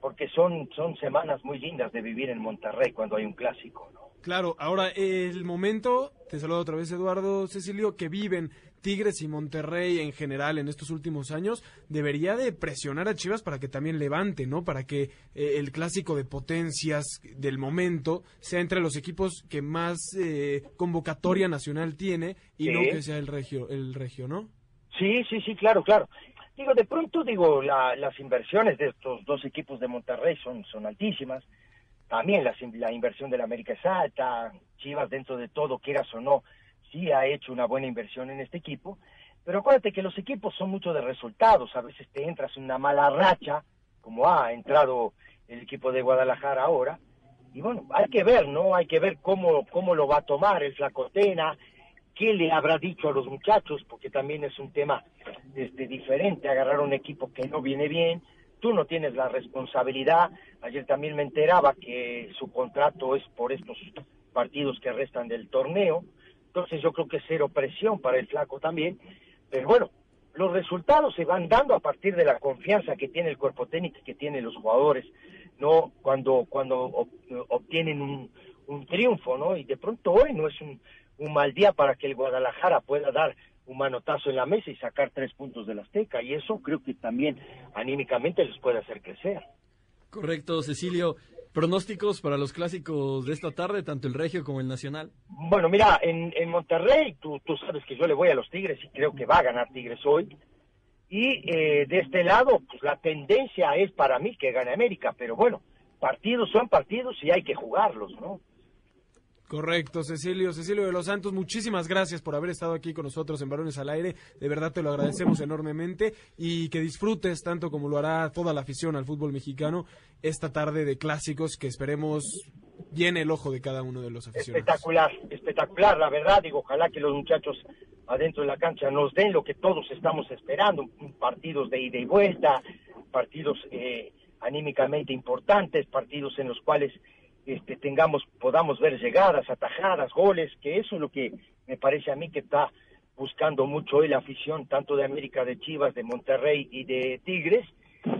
porque son, son semanas muy lindas de vivir en Monterrey cuando hay un clásico, ¿no? Claro, ahora el momento, te saludo otra vez Eduardo Cecilio, que viven Tigres y Monterrey en general en estos últimos años, debería de presionar a Chivas para que también levante, ¿no? Para que eh, el clásico de potencias del momento sea entre los equipos que más eh, convocatoria nacional tiene y Sí. no que sea el regio, el regio, ¿no? Sí, sí, sí, claro, claro. Digo, de pronto, digo, la- las inversiones de estos dos equipos de Monterrey son, son altísimas. También in- la inversión del América es alta. Chivas, dentro de todo, quieras o no, sí ha hecho una buena inversión en este equipo. Pero acuérdate que los equipos son mucho de resultados. A veces te entras en una mala racha, como ha entrado el equipo de Guadalajara ahora. Y bueno, hay que ver, ¿no? Hay que ver cómo, cómo lo va a tomar el Flacotena, qué le habrá dicho a los muchachos, porque también es un tema este, diferente, agarrar un equipo que no viene bien, tú no tienes la responsabilidad, ayer también me enteraba que su contrato es por estos partidos que restan del torneo, entonces yo creo que es cero presión para el flaco también, pero bueno, los resultados se van dando a partir de la confianza que tiene el cuerpo técnico y que tienen los jugadores, no cuando cuando ob- obtienen un, un triunfo, ¿no? Y de pronto hoy no es un, un mal día para que el Guadalajara pueda dar un manotazo en la mesa y sacar tres puntos del Azteca, y eso creo que también anímicamente les puede hacer crecer. Correcto, Cecilio. Pronósticos para los clásicos de esta tarde, tanto el Regio como el Nacional. Bueno, mira, en, en Monterrey, tú, tú sabes que yo le voy a los Tigres y creo que va a ganar Tigres hoy. Y eh, de este lado, pues la tendencia es para mí que gane América, pero bueno, partidos son partidos y hay que jugarlos, ¿no? Correcto, Cecilio. Cecilio de los Santos, muchísimas gracias por haber estado aquí con nosotros en Varones al Aire. De verdad te lo agradecemos enormemente y que disfrutes tanto como lo hará toda la afición al fútbol mexicano esta tarde de clásicos que esperemos llene el ojo de cada uno de los aficionados. Espectacular, espectacular, la verdad, digo, ojalá que los muchachos adentro de la cancha nos den lo que todos estamos esperando, partidos de ida y vuelta, partidos eh, anímicamente importantes, partidos en los cuales este, tengamos, podamos ver llegadas, atajadas, goles, que eso es lo que me parece a mí que está buscando mucho hoy la afición, tanto de América, de Chivas, de Monterrey y de Tigres,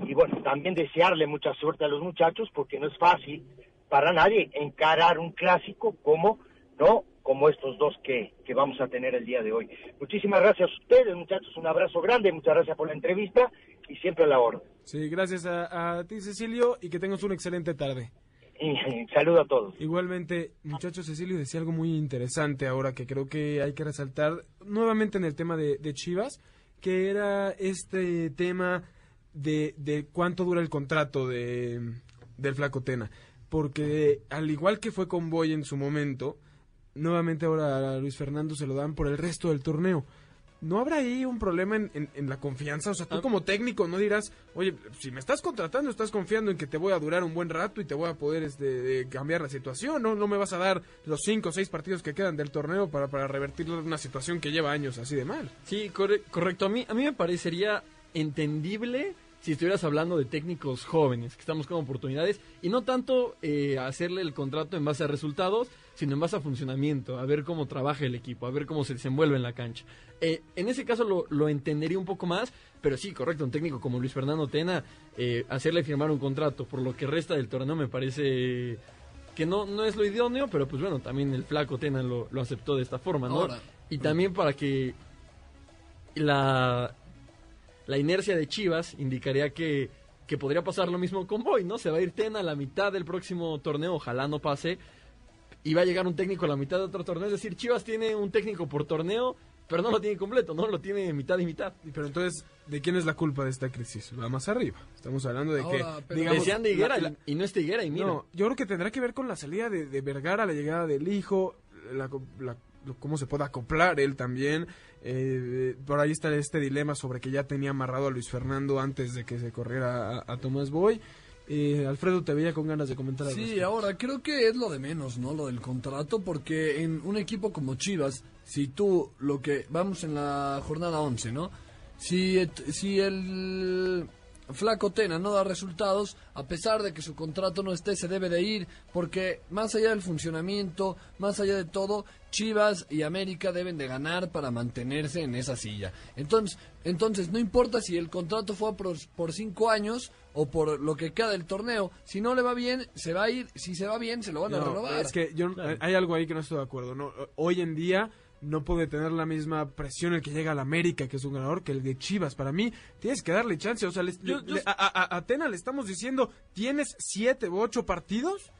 y bueno, también desearle mucha suerte a los muchachos, porque no es fácil para nadie encarar un clásico como, ¿no? Como estos dos que, que vamos a tener el día de hoy. Muchísimas gracias a ustedes, muchachos, un abrazo grande, muchas gracias por la entrevista y siempre a la. Sí, gracias a, a ti, Cecilio, y que tengas una excelente tarde. Saludo a todos. Igualmente, muchachos, Cecilio decía algo muy interesante ahora que creo que hay que resaltar nuevamente en el tema de, de Chivas, que era este tema de, de cuánto dura el contrato de, del Flacotena. Porque al igual que fue con Boy en su momento, nuevamente ahora a Luis Fernando se lo dan por el resto del torneo. ¿No habrá ahí un problema en, en- en la confianza? O sea, tú como técnico no dirás, oye, si me estás contratando, estás confiando en que te voy a durar un buen rato y te voy a poder este, cambiar la situación, ¿no? No me vas a dar los cinco o seis partidos que quedan del torneo para, para revertir una situación que lleva años así de mal. Sí, corre- correcto. A mí, a mí me parecería entendible si estuvieras hablando de técnicos jóvenes, que estamos con oportunidades, y no tanto eh, hacerle el contrato en base a resultados, sino en base a funcionamiento, a ver cómo trabaja el equipo, a ver cómo se desenvuelve en la cancha. Eh, en ese caso lo, lo entendería un poco más, pero sí, correcto, un técnico como Luis Fernando Tena, eh, hacerle firmar un contrato por lo que resta del torneo me parece que no, no es lo idóneo, pero pues bueno, también el flaco Tena lo, lo aceptó de esta forma, ¿no? Ahora. y también para que la, la inercia de Chivas indicaría que, que podría pasar lo mismo con Boy, ¿no? Se va a ir Tena a la mitad del próximo torneo, ojalá no pase, y va a llegar un técnico a la mitad de otro torneo, es decir, Chivas tiene un técnico por torneo, pero no lo tiene completo, ¿no? Lo tiene mitad y mitad. Pero entonces, ¿de quién es la culpa de esta crisis? Va más arriba. Estamos hablando de Ahora, que, digamos, Decían de Higuera la- la- y, no es de Higuera y mira. No, yo creo que tendrá que ver con la salida de, de Vergara, la llegada del hijo, la, co- la lo- cómo se puede acoplar él también. Eh, por ahí está este dilema sobre que ya tenía amarrado a Luis Fernando antes de que se corriera a, Tomás Boy. Eh, Alfredo, te veía con ganas de comentar algo. Sí, ahora creo que es lo de menos, ¿no? Lo del contrato, porque en un equipo como Chivas, si tú lo que vamos en la jornada 11, ¿no? Si, si el Flaco Tena no da resultados, a pesar de que su contrato no esté, se debe de ir, porque más allá del funcionamiento, más allá de todo, Chivas y América deben de ganar para mantenerse en esa silla. Entonces, entonces no importa si el contrato fue por, por cinco años o por lo que queda del torneo, si no le va bien, se va a ir, si se va bien, se lo van a No, renovar. es que yo, hay algo ahí que no estoy de acuerdo. ¿no? Hoy en día no puede tener la misma presión el que llega al América, que es un ganador, que el de Chivas. Para mí, tienes que darle chance. O sea, les- Yo- le- yo- a, a- a Atena le estamos diciendo, tienes siete u ocho partidos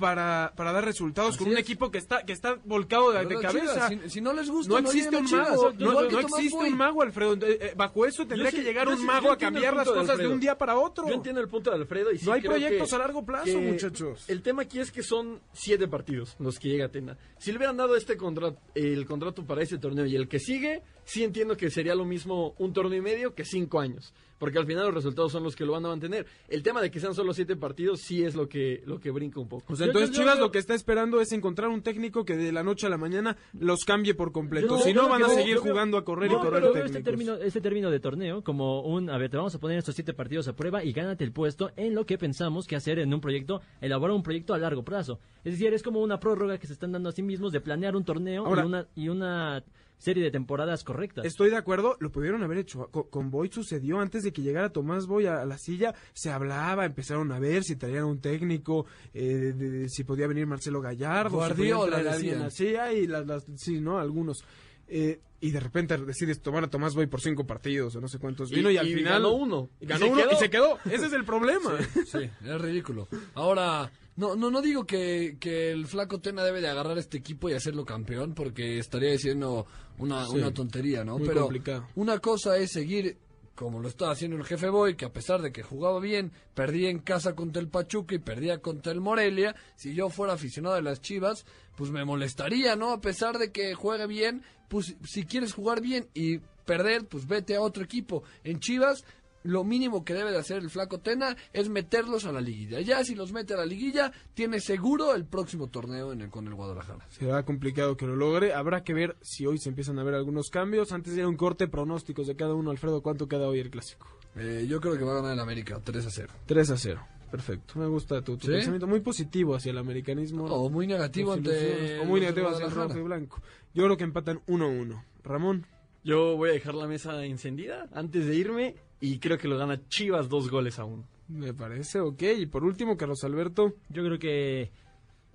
para, para dar resultados con un es. equipo que está, que está volcado de, de ¿Verdad, cabeza. Chivas? Si, si no les gusta, No existe un Chivas. mago, no, existe Boy. un mago, Alfredo. Eh, eh, bajo eso tendría que llegar un mago a cambiar las de cosas de un día para otro. Yo entiendo el punto de Alfredo y sí No hay creo proyectos que- a largo plazo, muchachos. El tema aquí es que son siete partidos los que llega Atena. Si le hubieran dado este contrato, el contrato para ese torneo y el que sigue, sí entiendo que sería lo mismo un torneo y medio que cinco años. Porque al final los resultados son los que lo van a mantener. El tema de que sean solo siete partidos sí es lo que, lo que brinca un poco. O sea, Yo- entonces yo- yo- Chivas yo- lo que está esperando es encontrar un técnico que de la noche a la mañana los cambie por completo. Yo- si no, van a seguir jugando a correr No, y correr pero técnicos. este término, este término de torneo como un, a ver, te vamos a poner estos siete partidos a prueba y gánate el puesto en lo que pensamos que hacer en un proyecto, elaborar un proyecto a largo plazo. Es decir, es como una prórroga que se están dando a sí mismos de planear un torneo Ahora- y, una, y una serie de temporadas correctas. Estoy de acuerdo, lo pudieron haber hecho. Co- Con, Boy sucedió antes de que llegara Tomás Boy a, a la silla. Se hablaba, empezaron a ver si traían un técnico, eh, de- de- si podía venir Marcelo Gallardo, Guardiola, si alguien así. hay las, las- sí, ¿no? Algunos. Eh, y de repente decides tomar a Tomás Boy por cinco partidos o no sé cuántos. Vino y, al final. ganó uno. Y ganó Y se uno quedó. y se quedó. Ese es el problema. Sí, es ridículo. Ahora, no, no, no digo que, que el flaco Tena debe de agarrar este equipo y hacerlo campeón, porque estaría diciendo una, Sí, una tontería, ¿no? Pero complicado. una cosa es seguir como lo estaba haciendo el jefe Boy, que a pesar de que jugaba bien, perdía en casa contra el Pachuca y perdía contra el Morelia. Si yo fuera aficionado de las Chivas, pues me molestaría, ¿no? A pesar de que juegue bien, pues si quieres jugar bien y perder, pues vete a otro equipo. En Chivas, lo mínimo que debe de hacer el flaco Tena es meterlos a la liguilla. Ya si los mete a la liguilla, tiene seguro el próximo torneo en el, con el Guadalajara. Será complicado que lo logre. Habrá que ver si hoy se empiezan a ver algunos cambios. Antes de ir a un corte, pronósticos de cada uno. Alfredo, ¿cuánto queda hoy el clásico? Eh, yo creo que va a ganar el América 3 a 0. 3 a 0. Perfecto. Me gusta tu, tu ¿Sí? pensamiento muy positivo hacia el americanismo. O muy negativo ante O muy negativo hacia el rojo y blanco. Yo creo que empatan 1-1. Ramón. Yo voy a dejar la mesa encendida antes de irme y creo que lo gana Chivas dos goles a uno. Me parece, ok. Y por último, Carlos Alberto. Yo creo que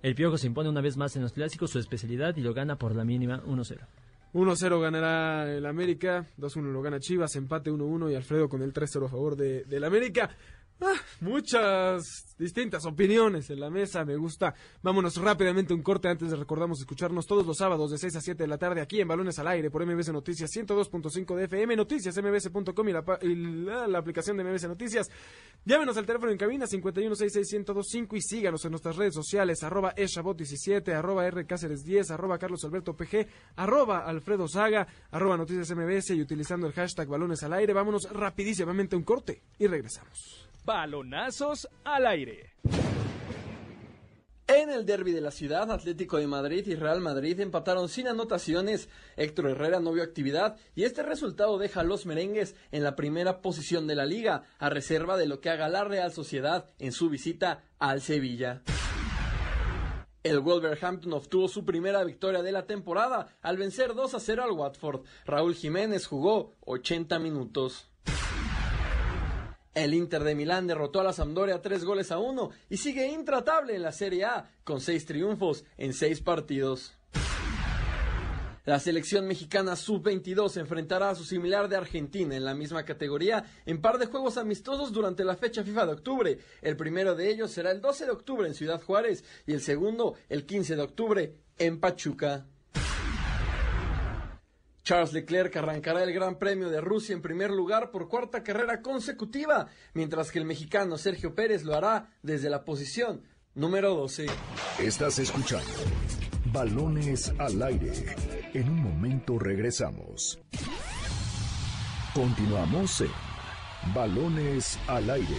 el Piojo se impone una vez más en los clásicos su especialidad y lo gana por la mínima 1-0. 1-0 ganará el América, 2-1 lo gana Chivas, empate 1-1 y Alfredo con el 3-0 a favor de, del América. Ah, muchas distintas opiniones en la mesa, me gusta. Vámonos rápidamente un corte antes de recordamos escucharnos todos los sábados de 6 a 7 de la tarde aquí en Balones al Aire por MBS Noticias 102.5 de FM, noticias mbs.com y, la, y la, aplicación de MBS Noticias. Llámenos al teléfono en cabina 5166125 y síganos en nuestras redes sociales arroba eshabot17, arroba rcáceres10, arroba carlosalbertopg, arroba alfredo saga, arroba noticias mbs y utilizando el hashtag balones al aire. Vámonos rapidísimamente un corte y regresamos. Balonazos al aire. En el derby de la ciudad, Atlético de Madrid y Real Madrid empataron sin anotaciones. Héctor Herrera no vio actividad y este resultado deja a los merengues en la primera posición de la liga, a reserva de lo que haga la Real Sociedad en su visita al Sevilla. El Wolverhampton obtuvo su primera victoria de la temporada al vencer 2 a 0 al Watford. Raúl Jiménez jugó 80 minutos. El Inter de Milán derrotó a la Sampdoria tres goles a uno y sigue intratable en la Serie A con seis triunfos en seis partidos. La selección mexicana sub-22 enfrentará a su similar de Argentina en la misma categoría en par de juegos amistosos durante la fecha FIFA de octubre. El primero de ellos será el 12 de octubre en Ciudad Juárez y el segundo el 15 de octubre en Pachuca. Charles Leclerc arrancará el Gran Premio de Rusia en primer lugar por cuarta carrera consecutiva, mientras que el mexicano Sergio Pérez lo hará desde la posición número 12. Estás escuchando Balones al aire. En un momento regresamos. Continuamos en Balones al aire.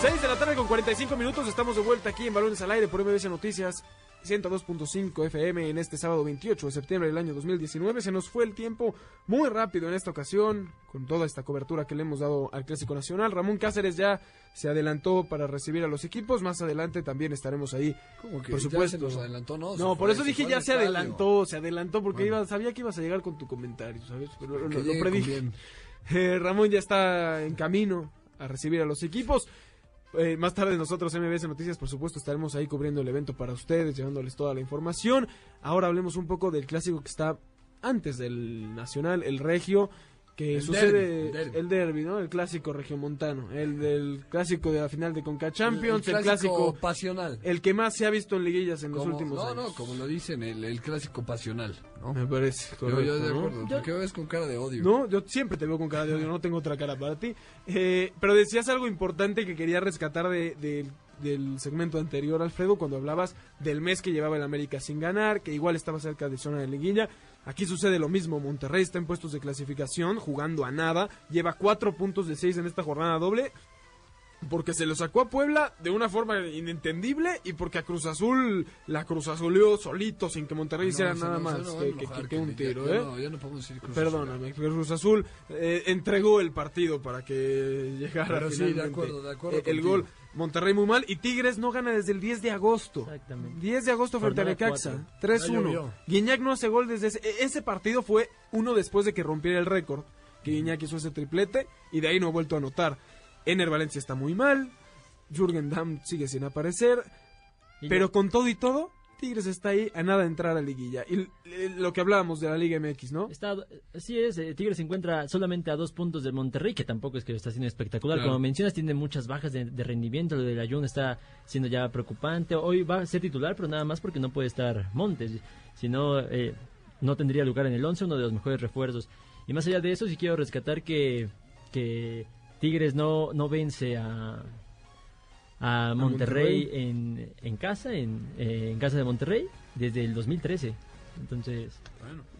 6 de la tarde con 45 minutos, estamos de vuelta aquí en Balones al Aire por MBS Noticias 102.5 FM en este sábado 28 de septiembre del año 2019. Se nos fue el tiempo muy rápido en esta ocasión, con toda esta cobertura que le hemos dado al Clásico Nacional. Ramón Cáceres ya se adelantó para recibir a los equipos. Más adelante también estaremos ahí. Como que por ya supuesto. se nos adelantó, ¿no? Por eso dije ya se estadio. adelantó, se adelantó porque Bueno. iba, sabía que ibas a llegar con tu comentario, ¿sabes? Pero lo, lo- predije. Eh, Ramón ya está en camino a recibir a los equipos. Eh, más tarde nosotros, MBS Noticias, por supuesto, estaremos ahí cubriendo el evento para ustedes, llevándoles toda la información. Ahora hablemos un poco del clásico que está antes del Nacional, el Regio, que El sucede el derby, ¿no? El clásico regiomontano, el del clásico de la final de Conca Champions, el, el clásico, clásico pasional. el que más se ha visto en liguillas en los últimos no, años. no, como lo dicen, el, el clásico pasional. ¿no? Me parece, Yo, correcto, yo de ¿no? acuerdo. ¿Por qué me ves con cara de odio? No, yo siempre te veo con cara de odio, no tengo otra cara para ti. Eh, pero decías algo importante que quería rescatar de, de- del segmento anterior, Alfredo, cuando hablabas del mes que llevaba el América sin ganar, que igual estaba cerca de zona de liguilla. Aquí sucede lo mismo, Monterrey está en puestos de clasificación, jugando a nada, lleva cuatro puntos de seis en esta jornada doble, porque se lo sacó a Puebla de una forma inentendible y porque a Cruz Azul la Cruz Azuleó solito sin que Monterrey No, hiciera se nada más que, que, enojar, que que un tiro, ya ¿eh? no, ya no podemos decir Cruz Perdóname, Cruz Azul eh, entregó el partido para que llegara Pero sí, de acuerdo, de acuerdo eh, el gol. Monterrey muy mal y Tigres no gana desde el 10 de agosto. Exactamente. 10 de agosto frente a Necaxa, cuatro. 3-1. llovió. Guiñac no hace gol desde ese, e- ese partido fue uno después de que rompiera el récord, que Guiñac hizo ese triplete y de ahí no ha vuelto a anotar. Ener Valencia está muy mal, Jürgen Damm sigue sin aparecer, pero con todo y todo, Tigres está ahí a nada de entrar a liguilla. Y lo que hablábamos de la Liga MX, ¿no? Está, así es, eh, Tigres se encuentra solamente a dos puntos de Monterrey, que tampoco es que lo está haciendo espectacular. Claro. Como mencionas, tiene muchas bajas de, de rendimiento. Lo de Ayun está siendo ya preocupante. Hoy va a ser titular, pero nada más porque no puede estar Montes. Si no, eh, no tendría lugar en el 11, uno de los mejores refuerzos. Y más allá de eso, sí quiero rescatar que, que Tigres no, no vence a, a Monterrey, Monterrey. En, en casa, en, eh, en casa de Monterrey, desde el 2013. Entonces,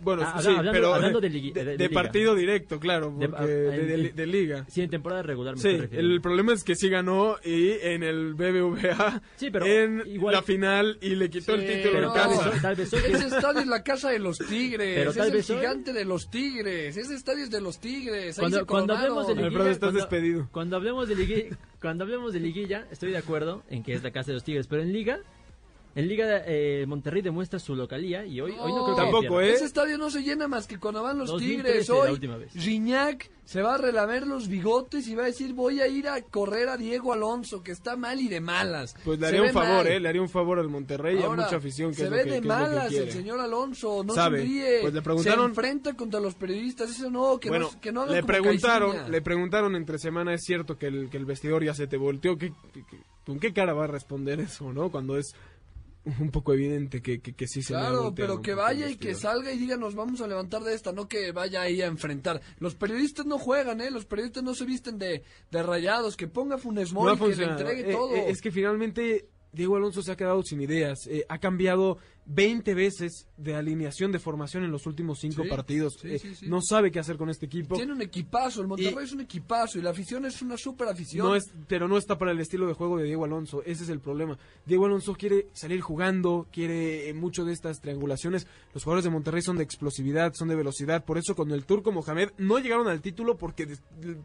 Bueno, Ah, sí, hablando- pero hablando de de, de de liga. partido directo, claro, De- porque ah, de, liga. sí, en temporada regular me Sí, estoy el problema es que sí ganó y en el BBVA Sí, pero en igual- la final y le quitó el Sí, título pero en tal vez, casa. tal vez Ese estadio es la casa de los tigres. Pero es tal el vez hoy- gigante de los tigres. Ese estadio es de los tigres. Ahí cuando, se cuando hablemos de liguilla, estás cuando, despedido. cuando hablemos de liguilla, cuando hablemos de liguilla, estoy de acuerdo en que es la casa de los Tigres, pero en liga, en liga eh, Monterrey demuestra su localía y hoy, hoy no creo que Tampoco. ¿eh? Ese estadio no se llena más que cuando van los 2013 tigres. la Hoy, última vez. Gignac se va a relamer los bigotes y va a decir: Voy a ir a correr a Diego Alonso, que está mal y de malas. Pues le haría un favor, mal. eh, le haría un favor al Monterrey y a mucha afición que se es lo ve que, de que malas el señor Alonso, no Sabe. sonríe. Pues le preguntaron- Se enfrenta contra los periodistas, eso no, que bueno, no, que no le preguntaron, Caixinha. le preguntaron entre semana, es cierto que el, que el vestidor ya se te volteó, ¿qué, qué- qué- ¿con qué cara va a responder eso, no? Cuando es un poco evidente que, que, que sí se Claro, pero que vaya y que salga y diga nos vamos a levantar de esta, no que vaya ahí a enfrentar. Los periodistas no juegan, ¿eh? Los periodistas no se visten de, de rayados, que ponga Funes No Mori, ha que le entregue Eh, todo. eh, es que finalmente Diego Alonso se ha quedado sin ideas. Eh, ha cambiado 20 veces de alineación de formación en los últimos cinco Sí, partidos. sí, Eh, sí. No sabe qué hacer con este equipo. Tiene un equipazo, el Monterrey Y- es un equipazo y la afición es una super afición. No es, pero no está para el estilo de juego de Diego Alonso. Ese es el problema. Diego Alonso quiere salir jugando, quiere eh, mucho de estas triangulaciones. Los jugadores de Monterrey son de explosividad, son de velocidad. Por eso con el turco Mohamed no llegaron al título porque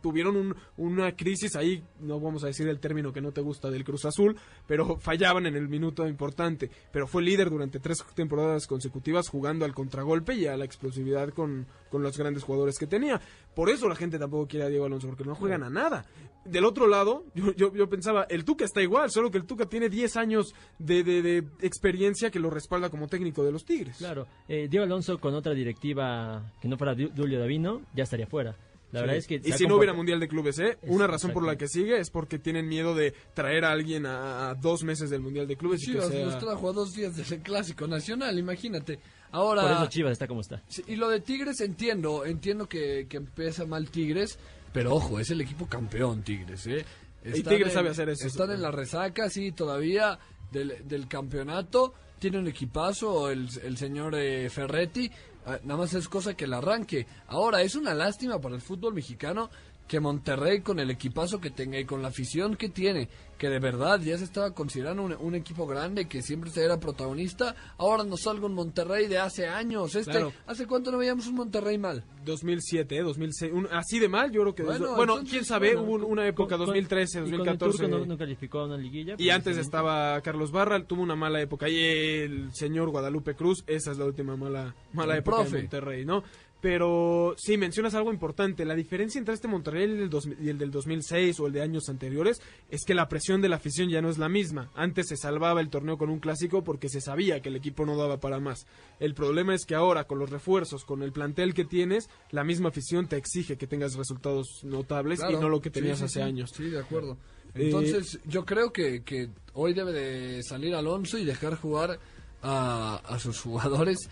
tuvieron un- una crisis ahí, no vamos a decir el término que no te gusta del Cruz Azul, pero fallaban en el minuto importante. Pero fue líder durante tres temporadas consecutivas jugando al contragolpe y a la explosividad con, con los grandes jugadores que tenía. Por eso la gente tampoco quiere a Diego Alonso, porque no juegan a nada. Del otro lado, yo, yo, yo pensaba, el Tuca está igual, solo que el Tuca tiene 10 años de, de- de experiencia que lo respalda como técnico de los Tigres. Claro, eh, Diego Alonso con otra directiva que no fuera Julio Davino ya estaría fuera. La verdad es que y si no hubiera Mundial de Clubes, ¿eh? Es- Una razón por la que sigue es porque tienen miedo de traer a alguien a, a dos meses del Mundial de Clubes y que Chivas sea... nos trajo a dos días del clásico nacional, imagínate. Ahora, Por eso Chivas está como está. Sí, y lo de Tigres entiendo, entiendo que, que empieza mal Tigres, pero ojo, es el equipo campeón Tigres, ¿eh? Y Tigres en- sabe hacer eso. Están en la resaca, sí, todavía. del, del campeonato. Tiene un equipazo el, el señor eh, Ferretti. Ah, Nada más es cosa que el arranque. Ahora, es una lástima para el fútbol mexicano que Monterrey con el equipazo que tenga y con la afición que tiene, que de verdad ya se estaba considerando un, un equipo grande que siempre se era protagonista, ahora nos salga un Monterrey de hace años. Este, Claro. ¿Hace cuánto no veíamos un Monterrey mal? 2007, ¿eh? 2006. un- así de mal, yo creo que. Bueno, Bueno, bueno entonces, quién sabe, bueno, hubo un- una época, Con- 2013, y con el 2014. No, no calificó a una liguilla. Y antes sí. estaba Carlos Barra, tuvo una mala época. Y el señor Guadalupe Cruz, esa es la última mala, mala El época profe. de Monterrey, ¿no? Pero sí, mencionas algo importante. La diferencia entre este Monterrey y el, del dos- y el del 2006 o el de años anteriores es que la presión de la afición ya no es la misma. Antes se salvaba el torneo con un clásico porque se sabía que el equipo no daba para más. El problema es que ahora, con los refuerzos, con el plantel que tienes, la misma afición te exige que tengas resultados notables y no lo que tenías sí, hace sí. años. Sí, de acuerdo. Eh, Entonces, yo creo que, que hoy debe de salir Alonso y dejar jugar a, a sus jugadores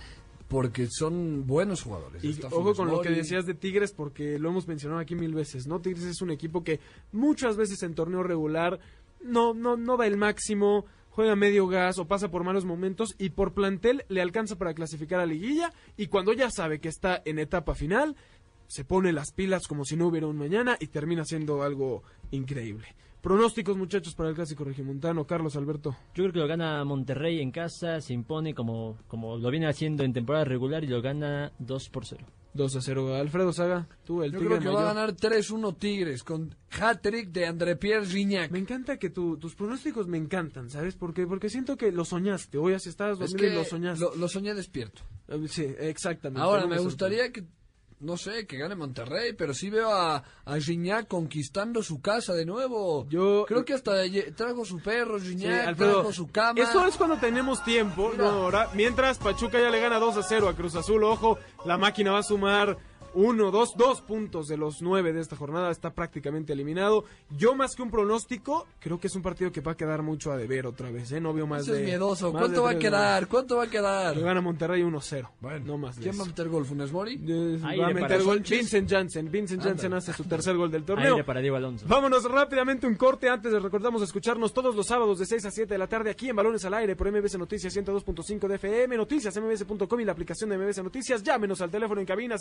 porque son buenos jugadores. Y ojo con lo que decías de Tigres, porque lo hemos mencionado aquí mil veces, ¿no? Tigres es un equipo que muchas veces en torneo regular no, no, no da el máximo, juega medio gas o pasa por malos momentos y por plantel le alcanza para clasificar a liguilla y cuando ya sabe que está en etapa final, se pone las pilas como si no hubiera un mañana y termina siendo algo increíble. Pronósticos, muchachos, para el clásico regimontano. Carlos Alberto. Yo creo que lo gana Monterrey en casa, se impone como, como lo viene haciendo en temporada regular y lo gana 2 por 0. 2 a 0. Alfredo Saga, tú, el Yo Tigre creo que va a ganar 3-1 Tigres con hat-trick de André Pierre Gignac. Me encanta que tu- tus pronósticos me encantan, ¿sabes? Porque, porque siento que lo soñaste. Hoy así estabas Es dormido que y lo soñaste. lo, lo soñé despierto. Sí, exactamente. Ahora, me sorprende. gustaría que, no sé, que gane Monterrey, pero sí veo a, a Gignac conquistando su casa de nuevo. Yo- Creo que hasta trajo su perro, Gignac, trajo su cama. Eso es cuando tenemos tiempo, Mira. no ahora. Mientras Pachuca ya le gana 2 a 0 a Cruz Azul, ojo, la máquina va a sumar uno, dos, dos puntos de los nueve de esta jornada, está prácticamente eliminado. Yo más que un pronóstico, creo que es un partido que va a quedar mucho a deber otra vez, ¿eh? No veo más Eso de... es miedoso. ¿Cuánto de va a quedar? ¿Cuánto va a quedar? Le gana Monterrey 1-0. Bueno, no más. de ¿Quién va a meter gol? ¿Funes Mori? Eh, va a meter gol Sánchez. Vincent Janssen. Vincent Janssen Ándale. hace su tercer gol del torneo. Aire para Diego Alonso. Vámonos rápidamente un corte antes de recordamos escucharnos todos los sábados de 6 a 7 de la tarde aquí en Balones al Aire por MBS Noticias 102.5 de FM, noticias mbs.com y la aplicación de MBS Noticias. Llámenos al teléfono en cabina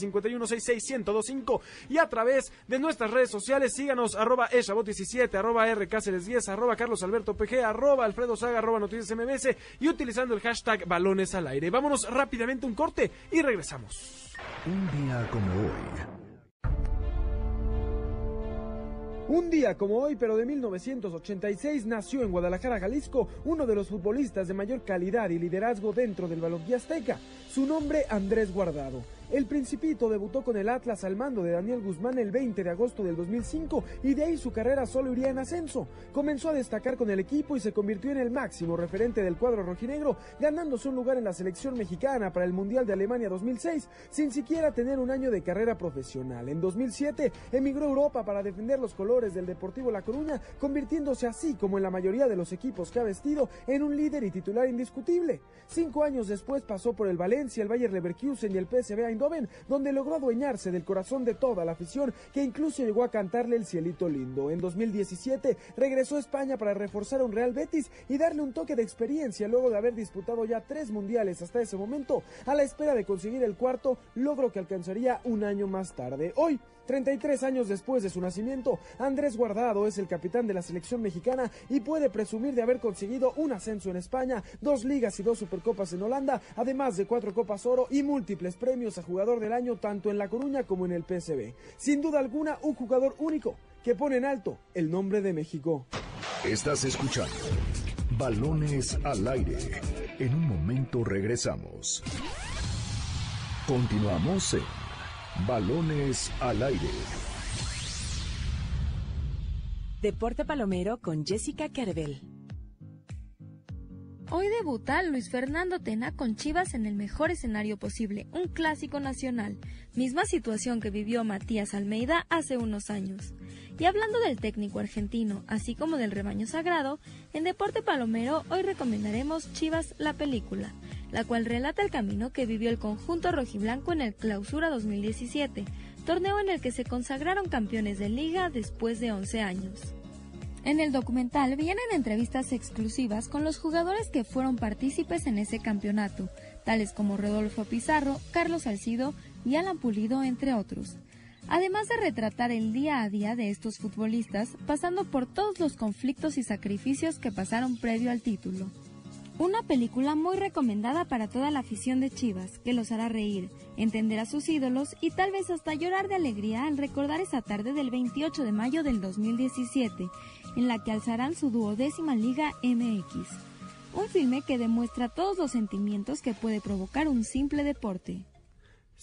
5166-1025 y a través de nuestras redes sociales síganos arroba eshabot17, arroba rcáceres10, arroba carlos alberto pg, arroba alfredo saga, arroba noticias mbs y utilizando el hashtag Balones al Aire. Vámonos rápidamente un corte y regresamos. Un día como hoy. Un día como hoy, pero de 1986, nació en Guadalajara, Jalisco, uno de los futbolistas de mayor calidad y liderazgo dentro del balompié azteca. Su nombre, Andrés Guardado. El Principito debutó con el Atlas al mando de Daniel Guzmán el 20 de agosto del 2005 y de ahí su carrera solo iría en ascenso. Comenzó a destacar con el equipo y se convirtió en el máximo referente del cuadro rojinegro, ganándose un lugar en la selección mexicana para el Mundial de Alemania 2006, sin siquiera tener un año de carrera profesional. En 2007 emigró a Europa para defender los colores del Deportivo La Coruña, convirtiéndose así, como en la mayoría de los equipos que ha vestido, en un líder y titular indiscutible. Cinco años después pasó por el Valencia, el Bayer Leverkusen y el PSV Donde logró adueñarse del corazón de toda la afición, que incluso llegó a cantarle el cielito lindo. En 2017 regresó a España para reforzar un Real Betis y darle un toque de experiencia luego de haber disputado ya tres mundiales hasta ese momento, a la espera de conseguir el cuarto, logro que alcanzaría un año más tarde. Hoy, 33 años después de su nacimiento, Andrés Guardado es el capitán de la selección mexicana y puede presumir de haber conseguido un ascenso en España, dos ligas y dos supercopas en Holanda, además de cuatro copas oro y múltiples premios a jugador del año tanto en La Coruña como en el PSV. Sin duda alguna, un jugador único que pone en alto el nombre de México. Estás escuchando Balones al Aire. En un momento regresamos. Continuamos en Balones al Aire. Deporte Palomero con Jessica Carvel. Hoy debuta Luis Fernando Tena con Chivas en el mejor escenario posible, un clásico nacional, misma situación que vivió Matías Almeida hace unos años. Y hablando del técnico argentino, así como del rebaño sagrado, en Deporte Palomero hoy recomendaremos Chivas la película, la cual relata el camino que vivió el conjunto rojiblanco en el Clausura 2017, torneo en el que se consagraron campeones de liga después de 11 años. En el documental vienen entrevistas exclusivas con los jugadores que fueron partícipes en ese campeonato, tales como Rodolfo Pizarro, Carlos Salcido y Alan Pulido, entre otros. Además de retratar el día a día de estos futbolistas, pasando por todos los conflictos y sacrificios que pasaron previo al título. Una película muy recomendada para toda la afición de Chivas, que los hará reír, entender a sus ídolos y tal vez hasta llorar de alegría al recordar esa tarde del 28 de mayo del 2017, en la que alzarán su duodécima Liga MX. Un filme que demuestra todos los sentimientos que puede provocar un simple deporte.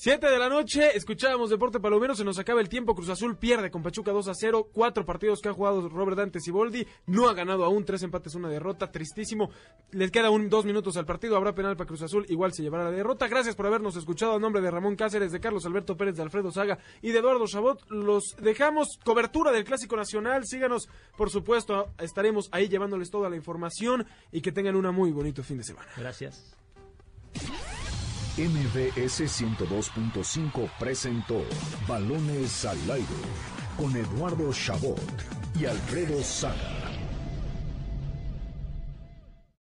7 de la noche, escuchábamos Deporte Palomero, se nos acaba el tiempo, Cruz Azul pierde con Pachuca 2 a 0, cuatro partidos que ha jugado Robert Dante Siboldi, no ha ganado aún, tres empates, una derrota, tristísimo, les queda un dos minutos al partido, habrá penal para Cruz Azul, igual se llevará la derrota, gracias por habernos escuchado a nombre de Ramón Cáceres, de Carlos Alberto Pérez, de Alfredo Saga y de Eduardo Chabot, los dejamos cobertura del Clásico Nacional, síganos, por supuesto, estaremos ahí llevándoles toda la información y que tengan un muy bonito fin de semana. Gracias. MBS 102.5 presentó Balones al aire con Eduardo Chabot y Alfredo Saga.